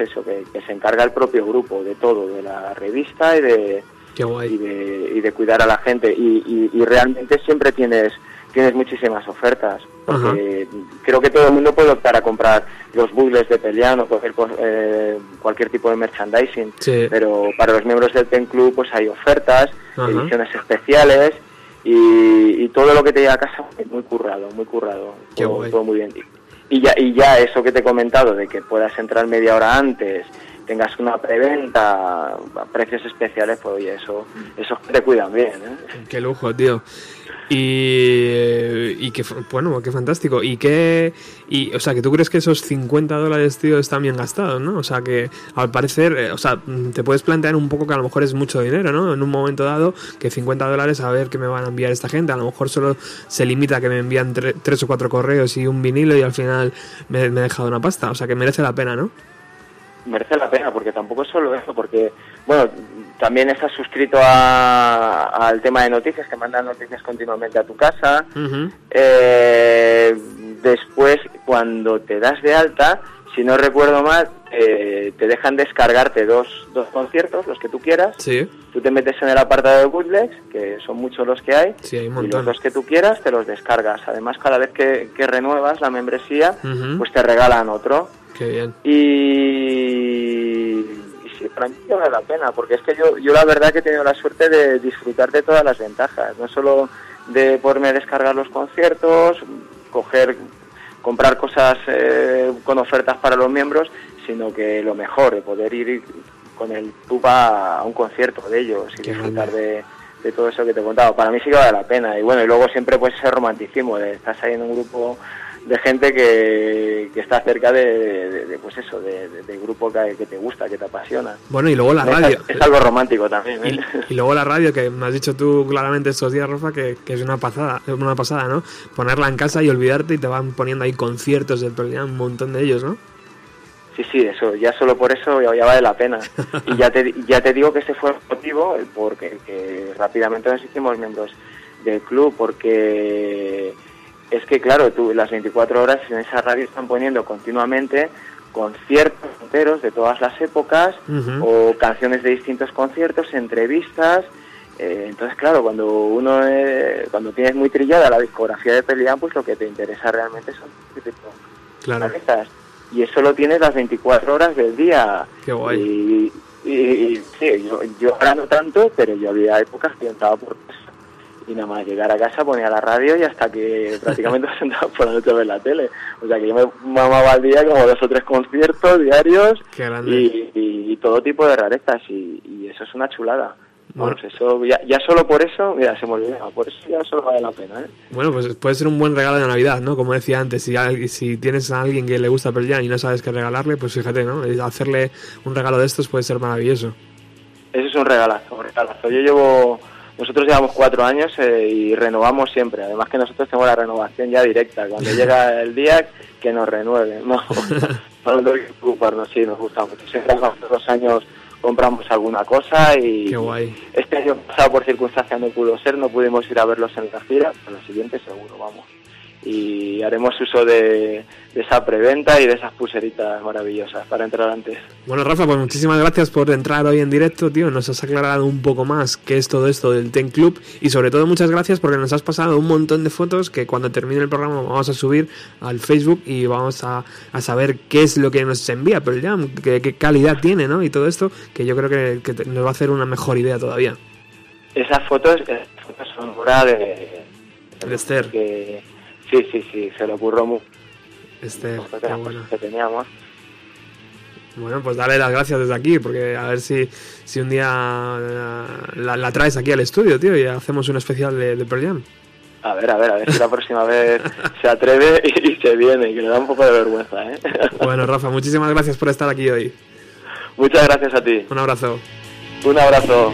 eso, que, que se encarga el propio grupo de todo, de la revista y de y de, y de cuidar a la gente y, y- y realmente siempre tienes tienes muchísimas ofertas porque creo que todo el mundo puede optar a comprar los bugles de Pelian o cualquier, co- eh, cualquier tipo de merchandising Sí. pero para los miembros del Ten Club pues hay ofertas Ajá. ediciones especiales y, y todo lo que te llega a casa muy currado muy currado Qué todo, guay. todo muy bien y ya y ya eso que te he comentado de que puedas entrar media hora antes tengas una preventa a precios especiales pues oye eso eso te cuidan bien ¿eh? Qué lujo, tío. Y, y que, bueno, qué fantástico. Y qué, y, o sea, que tú crees que esos 50 dólares, tío, están bien gastados, ¿no? O sea, que al parecer, eh, o sea, te puedes plantear un poco que a lo mejor es mucho dinero, ¿no? En un momento dado, que 50 dólares a ver qué me van a enviar esta gente. A lo mejor solo se limita a que me envían tre- tres o cuatro correos y un vinilo y al final me, me he dejado una pasta. O sea, que merece la pena, ¿no? merece la pena porque tampoco es solo eso porque bueno también estás suscrito a- al tema de noticias que mandan noticias continuamente a tu casa Eh, después, cuando te das de alta, si no recuerdo mal, eh, te dejan descargarte dos, dos conciertos, los que tú quieras. Sí, Tú te metes en el apartado de bootlegs, que son muchos los que hay, sí, hay un y los dos que tú quieras te los descargas. Además, cada vez que, que renuevas la membresía, pues te regalan otro. Qué bien. Y, y sí, para mí vale la pena, porque es que yo, yo la verdad que he tenido la suerte de disfrutar de todas las ventajas, no solo de poderme descargar los conciertos, coger, comprar cosas eh, con ofertas para los miembros, sino que lo mejor, de poder ir con el tupa a un concierto de ellos y Qué disfrutar de, de todo eso que te he contado. Para mí sí que vale la pena. Y bueno, y luego siempre pues ese romanticismo de estás ahí en un grupo de gente que, que está cerca de, de- de, pues eso, de, de- grupo que, que te gusta, que te apasiona. Bueno, y luego la radio. Es, algo romántico también. ¿eh? Y, y luego la radio, que me has dicho tú claramente estos días, Rafa, que, que es una pasada, es una pasada, ¿no? Ponerla en casa y olvidarte y te van poniendo ahí conciertos Pearl Jam, un montón de ellos, ¿no? Sí, sí, eso, ya solo por eso ya, ya vale la pena. Y ya te, ya te digo que ese fue el motivo el por el que rápidamente nos hicimos miembros del club, porque es que, claro, tú las 24 horas en esa radio están poniendo continuamente conciertos enteros de todas las épocas o canciones de distintos conciertos, entrevistas. eh, entonces, claro, cuando uno eh, cuando tienes muy trillada la discografía de Pelian, pues lo que te interesa realmente son Claro. artistas. Y eso lo tienes las 24 horas del día. Qué guay. Y, y- y, sí, yo, yo ahora no tanto, pero yo había épocas que entraba por y nada más llegar a casa ponía la radio y hasta que prácticamente me sentaba por la noche a ver la tele. O sea que yo me mamaba al día como dos o tres conciertos diarios y, y- y todo tipo de rarezas y, y eso es una chulada. Bueno. Vamos, eso ya, ya solo por eso, mira, se me olvidaba, por eso ya solo vale la pena, ¿eh? Bueno, pues puede ser un buen regalo de Navidad, ¿no? Como decía antes, si, si tienes a alguien que le gusta Pearl Jam y no sabes qué regalarle, pues fíjate, ¿no? Hacerle un regalo de estos puede ser maravilloso. Eso es un regalazo, un regalazo. Yo llevo, nosotros llevamos cuatro años eh, y renovamos siempre. Además que nosotros tenemos la renovación ya directa. Cuando llega el día, que nos renueven. No, no tenemos que preocuparnos, sí, nos gusta mucho. Siempre los años compramos alguna cosa y Qué guay. este año pasado por circunstancias no pudo ser, no pudimos ir a verlos en la gira, pero la siguiente seguro, vamos. Y haremos uso de, de esa preventa y de esas pulseritas maravillosas para entrar antes. Bueno, Rafa, pues muchísimas gracias por entrar hoy en directo, tío. Nos has aclarado un poco más qué es todo esto del Ten Club y sobre todo muchas gracias porque nos has pasado un montón de fotos que cuando termine el programa vamos a subir al Facebook y vamos a, a saber qué es lo que nos envía Pearl Jam, qué, qué calidad tiene, ¿no? Y todo esto que yo creo que, nos va a hacer una mejor idea todavía. Esas fotos, esas fotos son obra de, De Esther. que sí, sí, sí, se le ocurrió mucho las bueno. que teníamos. Bueno, pues dale las gracias desde aquí, porque a ver si, si un día eh, la, la traes aquí al estudio, tío, y hacemos un especial de, de Pearl Jam. A ver, a ver, a ver si la próxima vez se atreve y, se viene, que le da un poco de vergüenza, ¿eh? Bueno, Rafa, muchísimas gracias por estar aquí hoy. Muchas gracias a ti. Un abrazo. Un abrazo.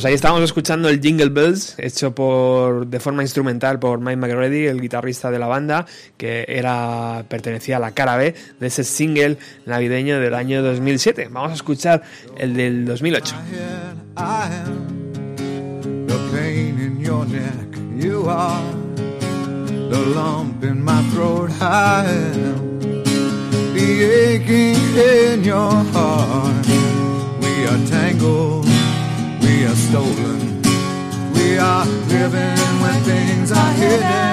Pues ahí estábamos escuchando el Jingle Bells, hecho por de forma instrumental por Mike McReady, el guitarrista de la banda, que era pertenecía a la cara B de ese single navideño del año 2007. Vamos a escuchar el del 2008. Stolen. We are living when things are hidden.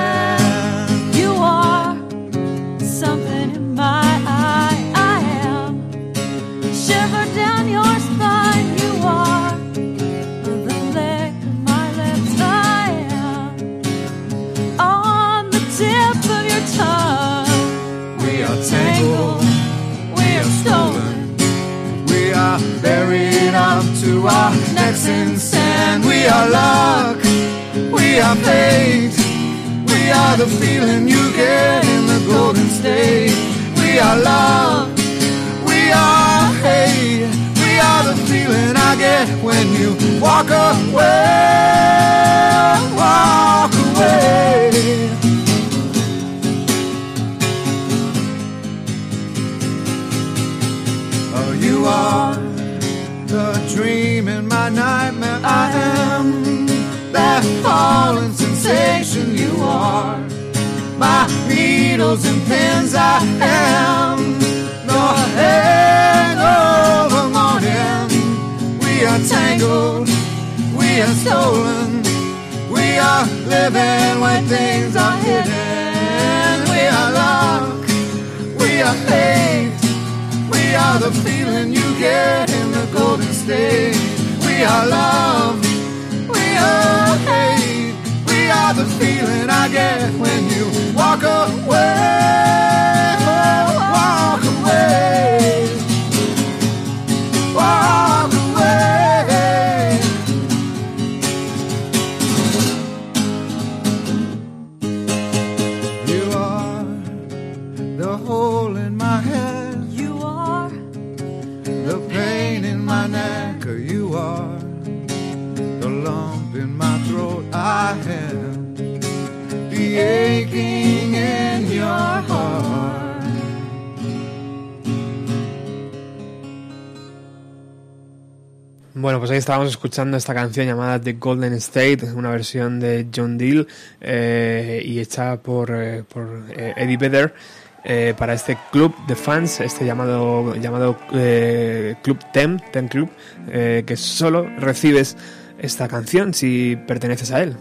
Are luck. We are fate. We are the feeling you get in the golden state. We are love. We are hate. We are the feeling I get when you walk away. Walk away. Oh, you are the dream in my nightmare. Sensation. You are my needles and pins. I am the hangover morning. We are tangled. We are stolen. We are living when things are hidden. We are luck. We are fate. We are the feeling you get in the golden state. We are love. We are hate. Are the feeling I get when you walk away. Walk away. Bueno, pues ahí estábamos escuchando esta canción llamada The Golden State, una versión de John Deal eh, y hecha por, eh, eh, Eddie Vedder para este club de fans, este llamado, llamado Club Tem, Tem Club, que solo recibes esta canción si perteneces a él.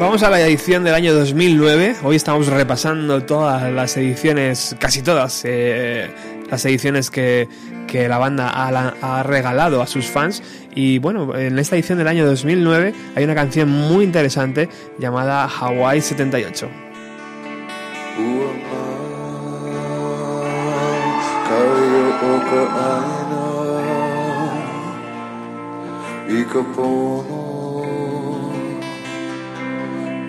Vamos a la edición del año 2009. Hoy estamos repasando todas las ediciones, casi todas, eh, las ediciones que, que la banda ha, ha regalado a sus fans. Y bueno, en esta edición del año 2009 hay una canción muy interesante llamada Hawaii 78.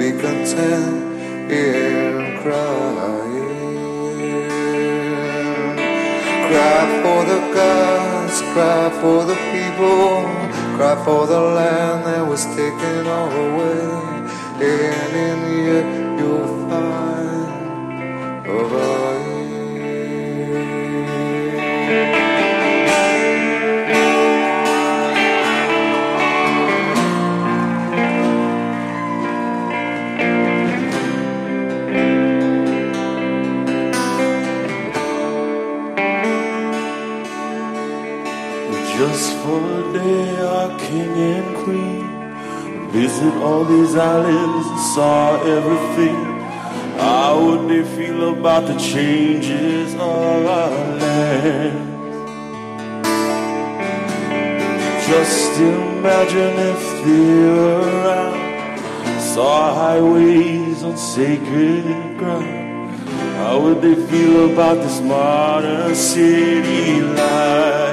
be content in crying? Cry for the gods, cry for the people, cry for the land that was taken all away. And in end, you'll find visit all these islands and saw everything. How would they feel about the changes of our land? Just imagine if they were around, saw highways on sacred ground. How would they feel about this modern city life?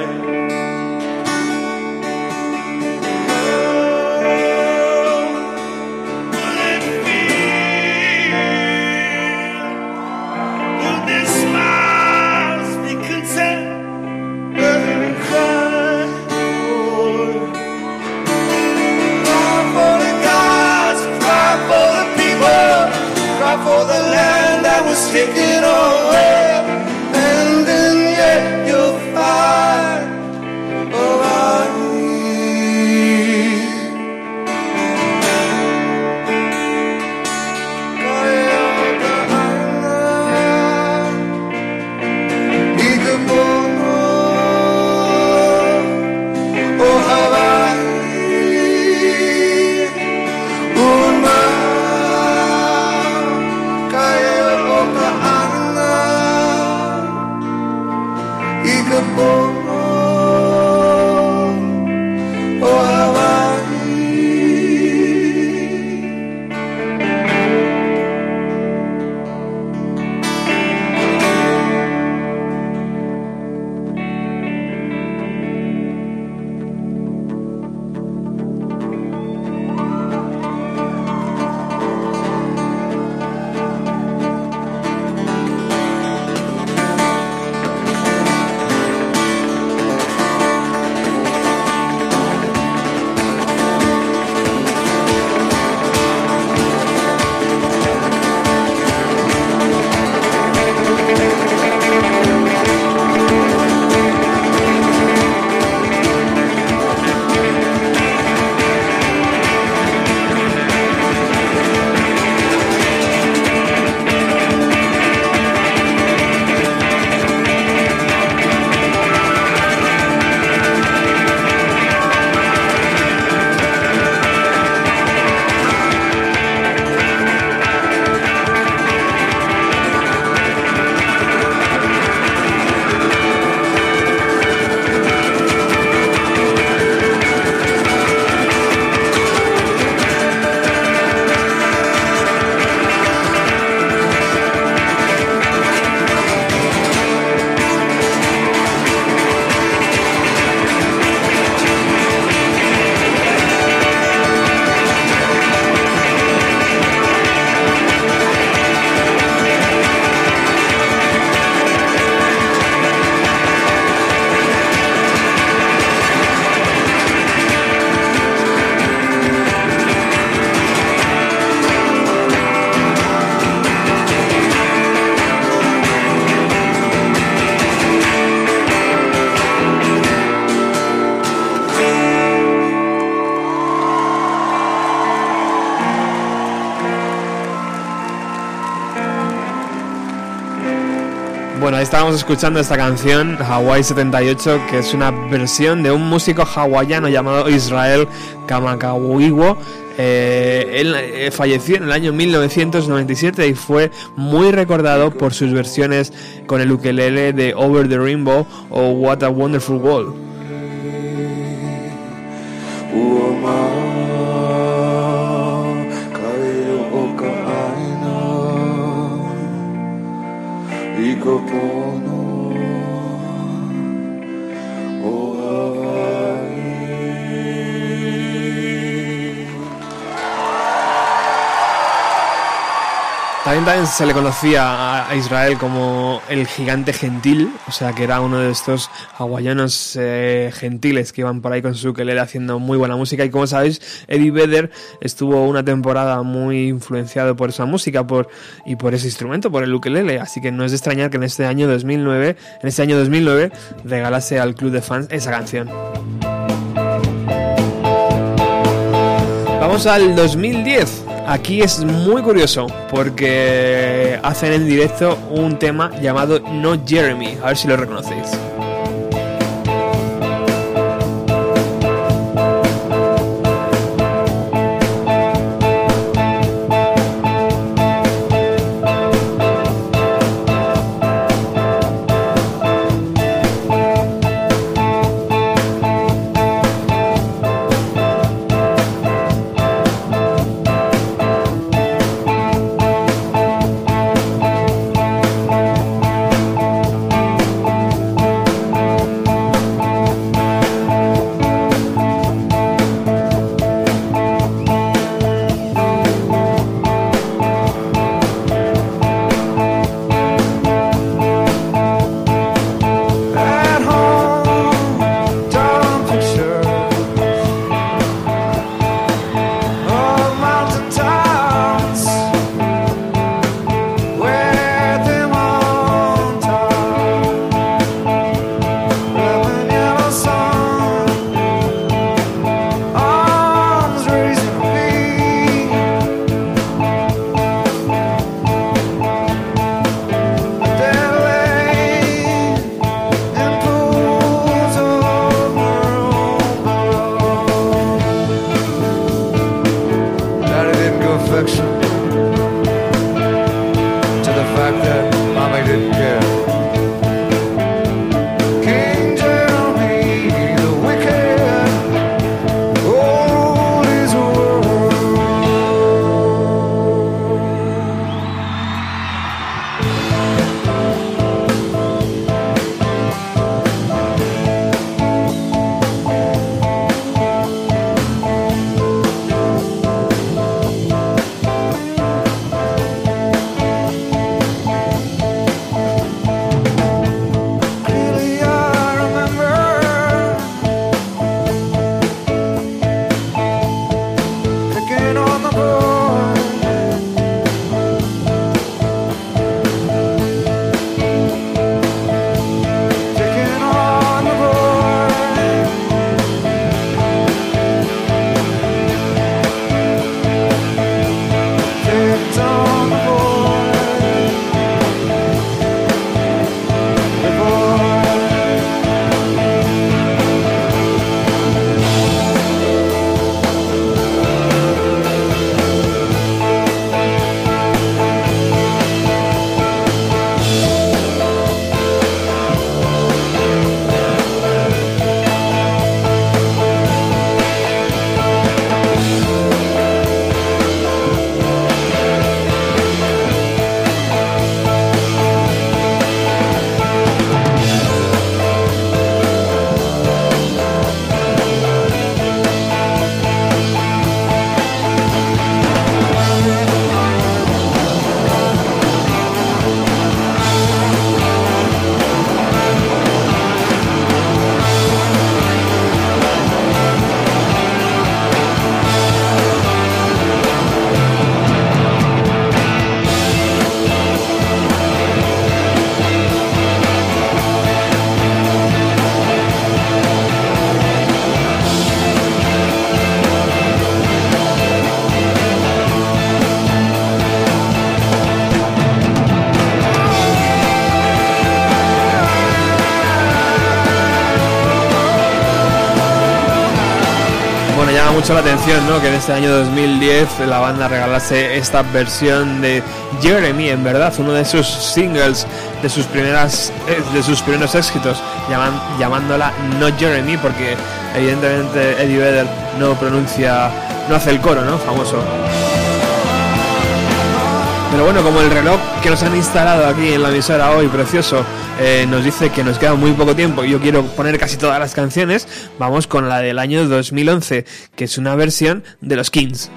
Estábamos escuchando esta canción, Hawaii 78, que es una versión de un músico hawaiano llamado Israel Kamakawiwo. Eh, él eh, falleció en el año 1997 y fue muy recordado por sus versiones con el ukelele de Over the Rainbow o What a Wonderful World. También, se le conocía a- a Israel como el gigante gentil, o sea que era uno de estos hawaianos eh, gentiles que iban por ahí con su ukelele haciendo muy buena música. Y como sabéis, Eddie Vedder estuvo una temporada muy influenciado por esa música por, y por ese instrumento, por el ukelele. Así que no es de extrañar que en este año 2009, en este año 2009, regalase al club de fans esa canción. Vamos al 2010. Aquí es muy curioso porque hacen en directo un tema llamado No Jeremy. A ver si lo reconocéis. Mucho la atención, ¿no? Que en este año 2010 la banda regalase esta versión de Jeremy, en verdad, uno de sus singles, de sus primeras, eh, de sus primeros éxitos, llaman- llamándola No Jeremy, porque evidentemente Eddie Vedder no pronuncia, no hace el coro, ¿no? Famoso. Pero bueno, como el reloj que nos han instalado aquí en la emisora hoy, precioso, eh, nos dice que nos queda muy poco tiempo y yo quiero poner casi todas las canciones, vamos con la del año 2011, que es una versión de los Kings.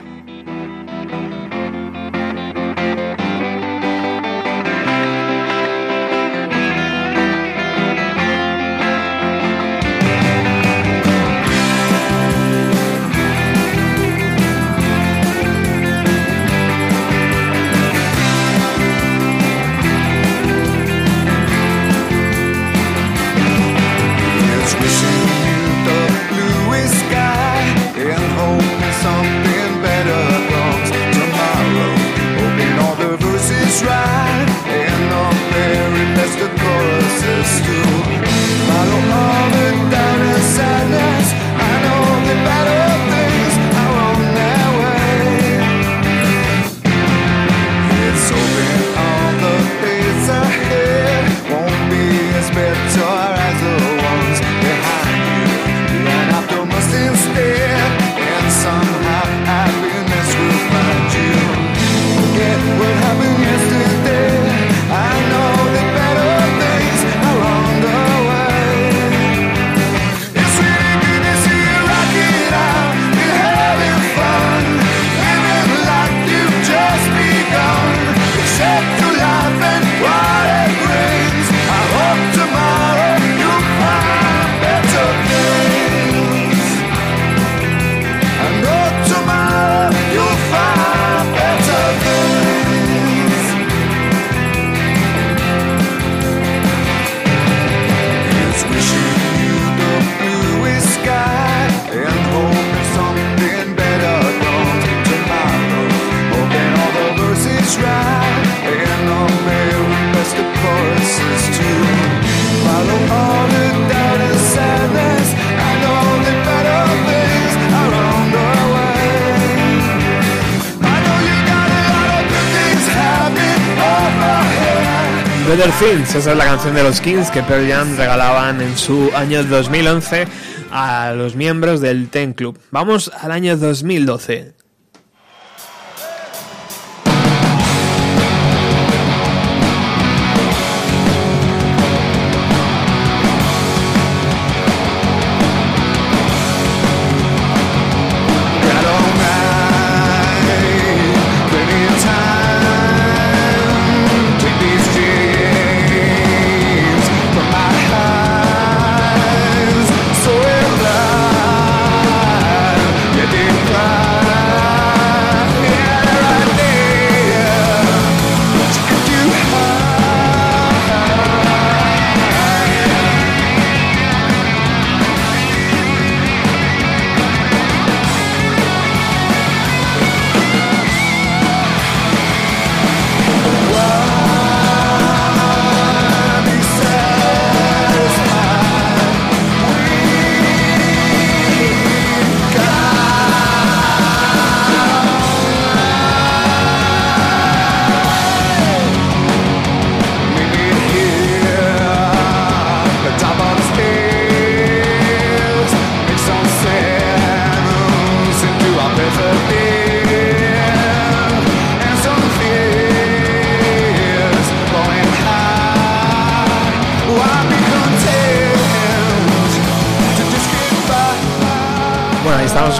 Esa es la canción de los Kings que Pearl Jam regalaban en su año 2011 a los miembros del Ten Club. Vamos al año 2012.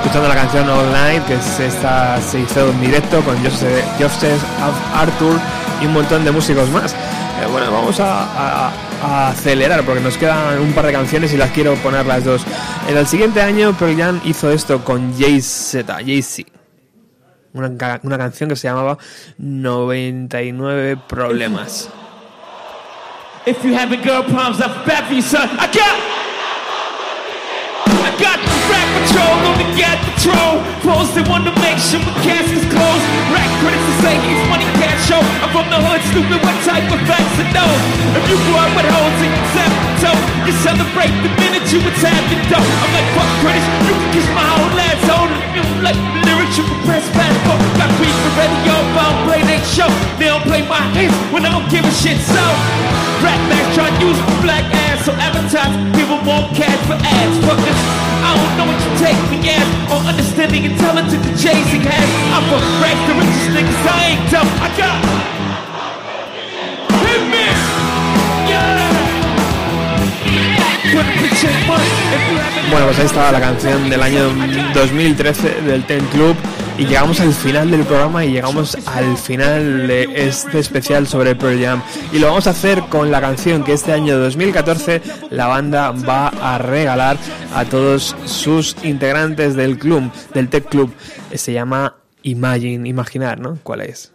Escuchando la canción Night, que es esta se hizo en directo con Joseph, Joseph Arthur y un montón de músicos más. Eh, bueno, vamos a, acelerar porque nos quedan un par de canciones y las quiero poner las dos. En el siguiente año, Pearl Jam hizo esto con Jay-Z, Jay-Z. Una, una canción que se llamaba 99 Problemas. If you girl problems, for you, son. I got the rap patrol on the patrol. Pros they want to make sure my casket's closed. Rack critics to say he's money cash show. I'm from the hood, stupid. What type of facts to know? If you grew up with hoes and you tap toe, you celebrate the minute you attack having dough. I'm like fuck critics, you can kiss my whole ass. Hold it, Like lyrics you can press fast for. Got beats for radio, bound play that show. They don't play my hits when I don't give a shit. So, rap max try to use black ass. So advertise, them more cash for ads. Fuck this. I don't know what you take me as. Or understanding intelligent to chasing has. I'm from rags to riches niggas. I ain't dumb. I got. Hit me! Yeah! Bueno, pues ahí estaba la canción del año 2013 del Ten Club y llegamos al final del programa y llegamos al final de este especial sobre Pearl Jam y lo vamos a hacer con la canción que este año 2014 la banda va a regalar a todos sus integrantes del club, del Tech Club. Se llama Imagine, imaginar, ¿no? ¿Cuál es?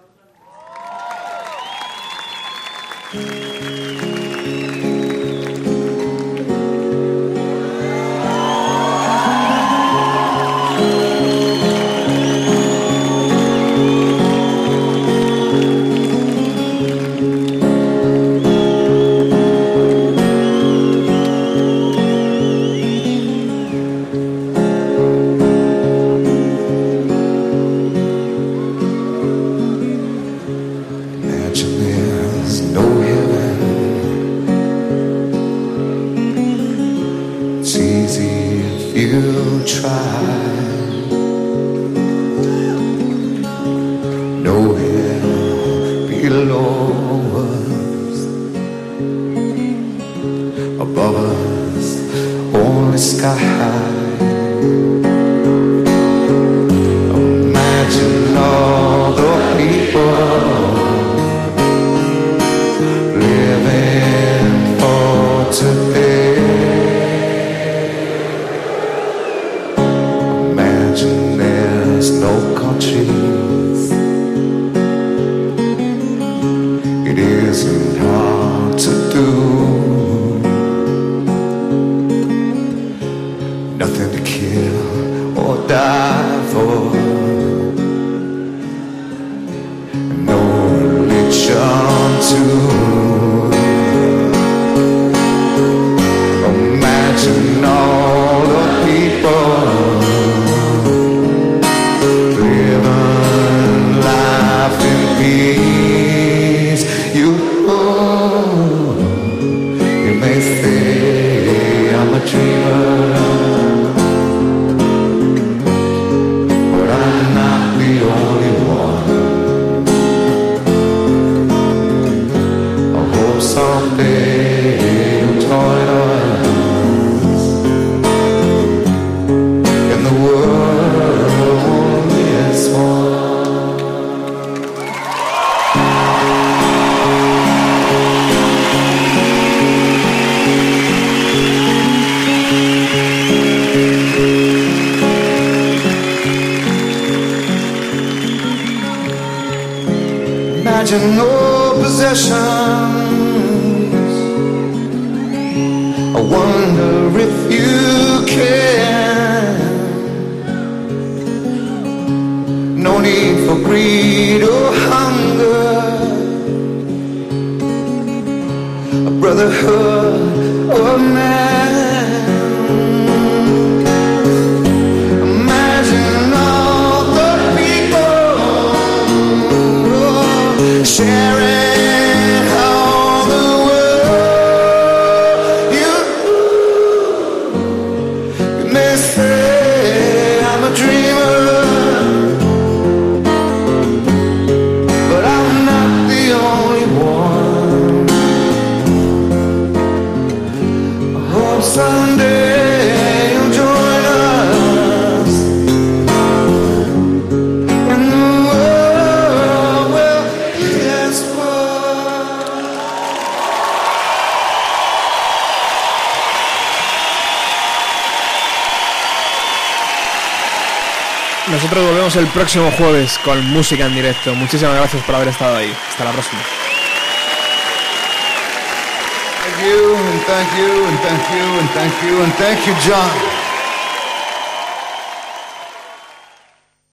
Próximo jueves con música en directo. Muchísimas gracias por haber estado ahí. Hasta la próxima.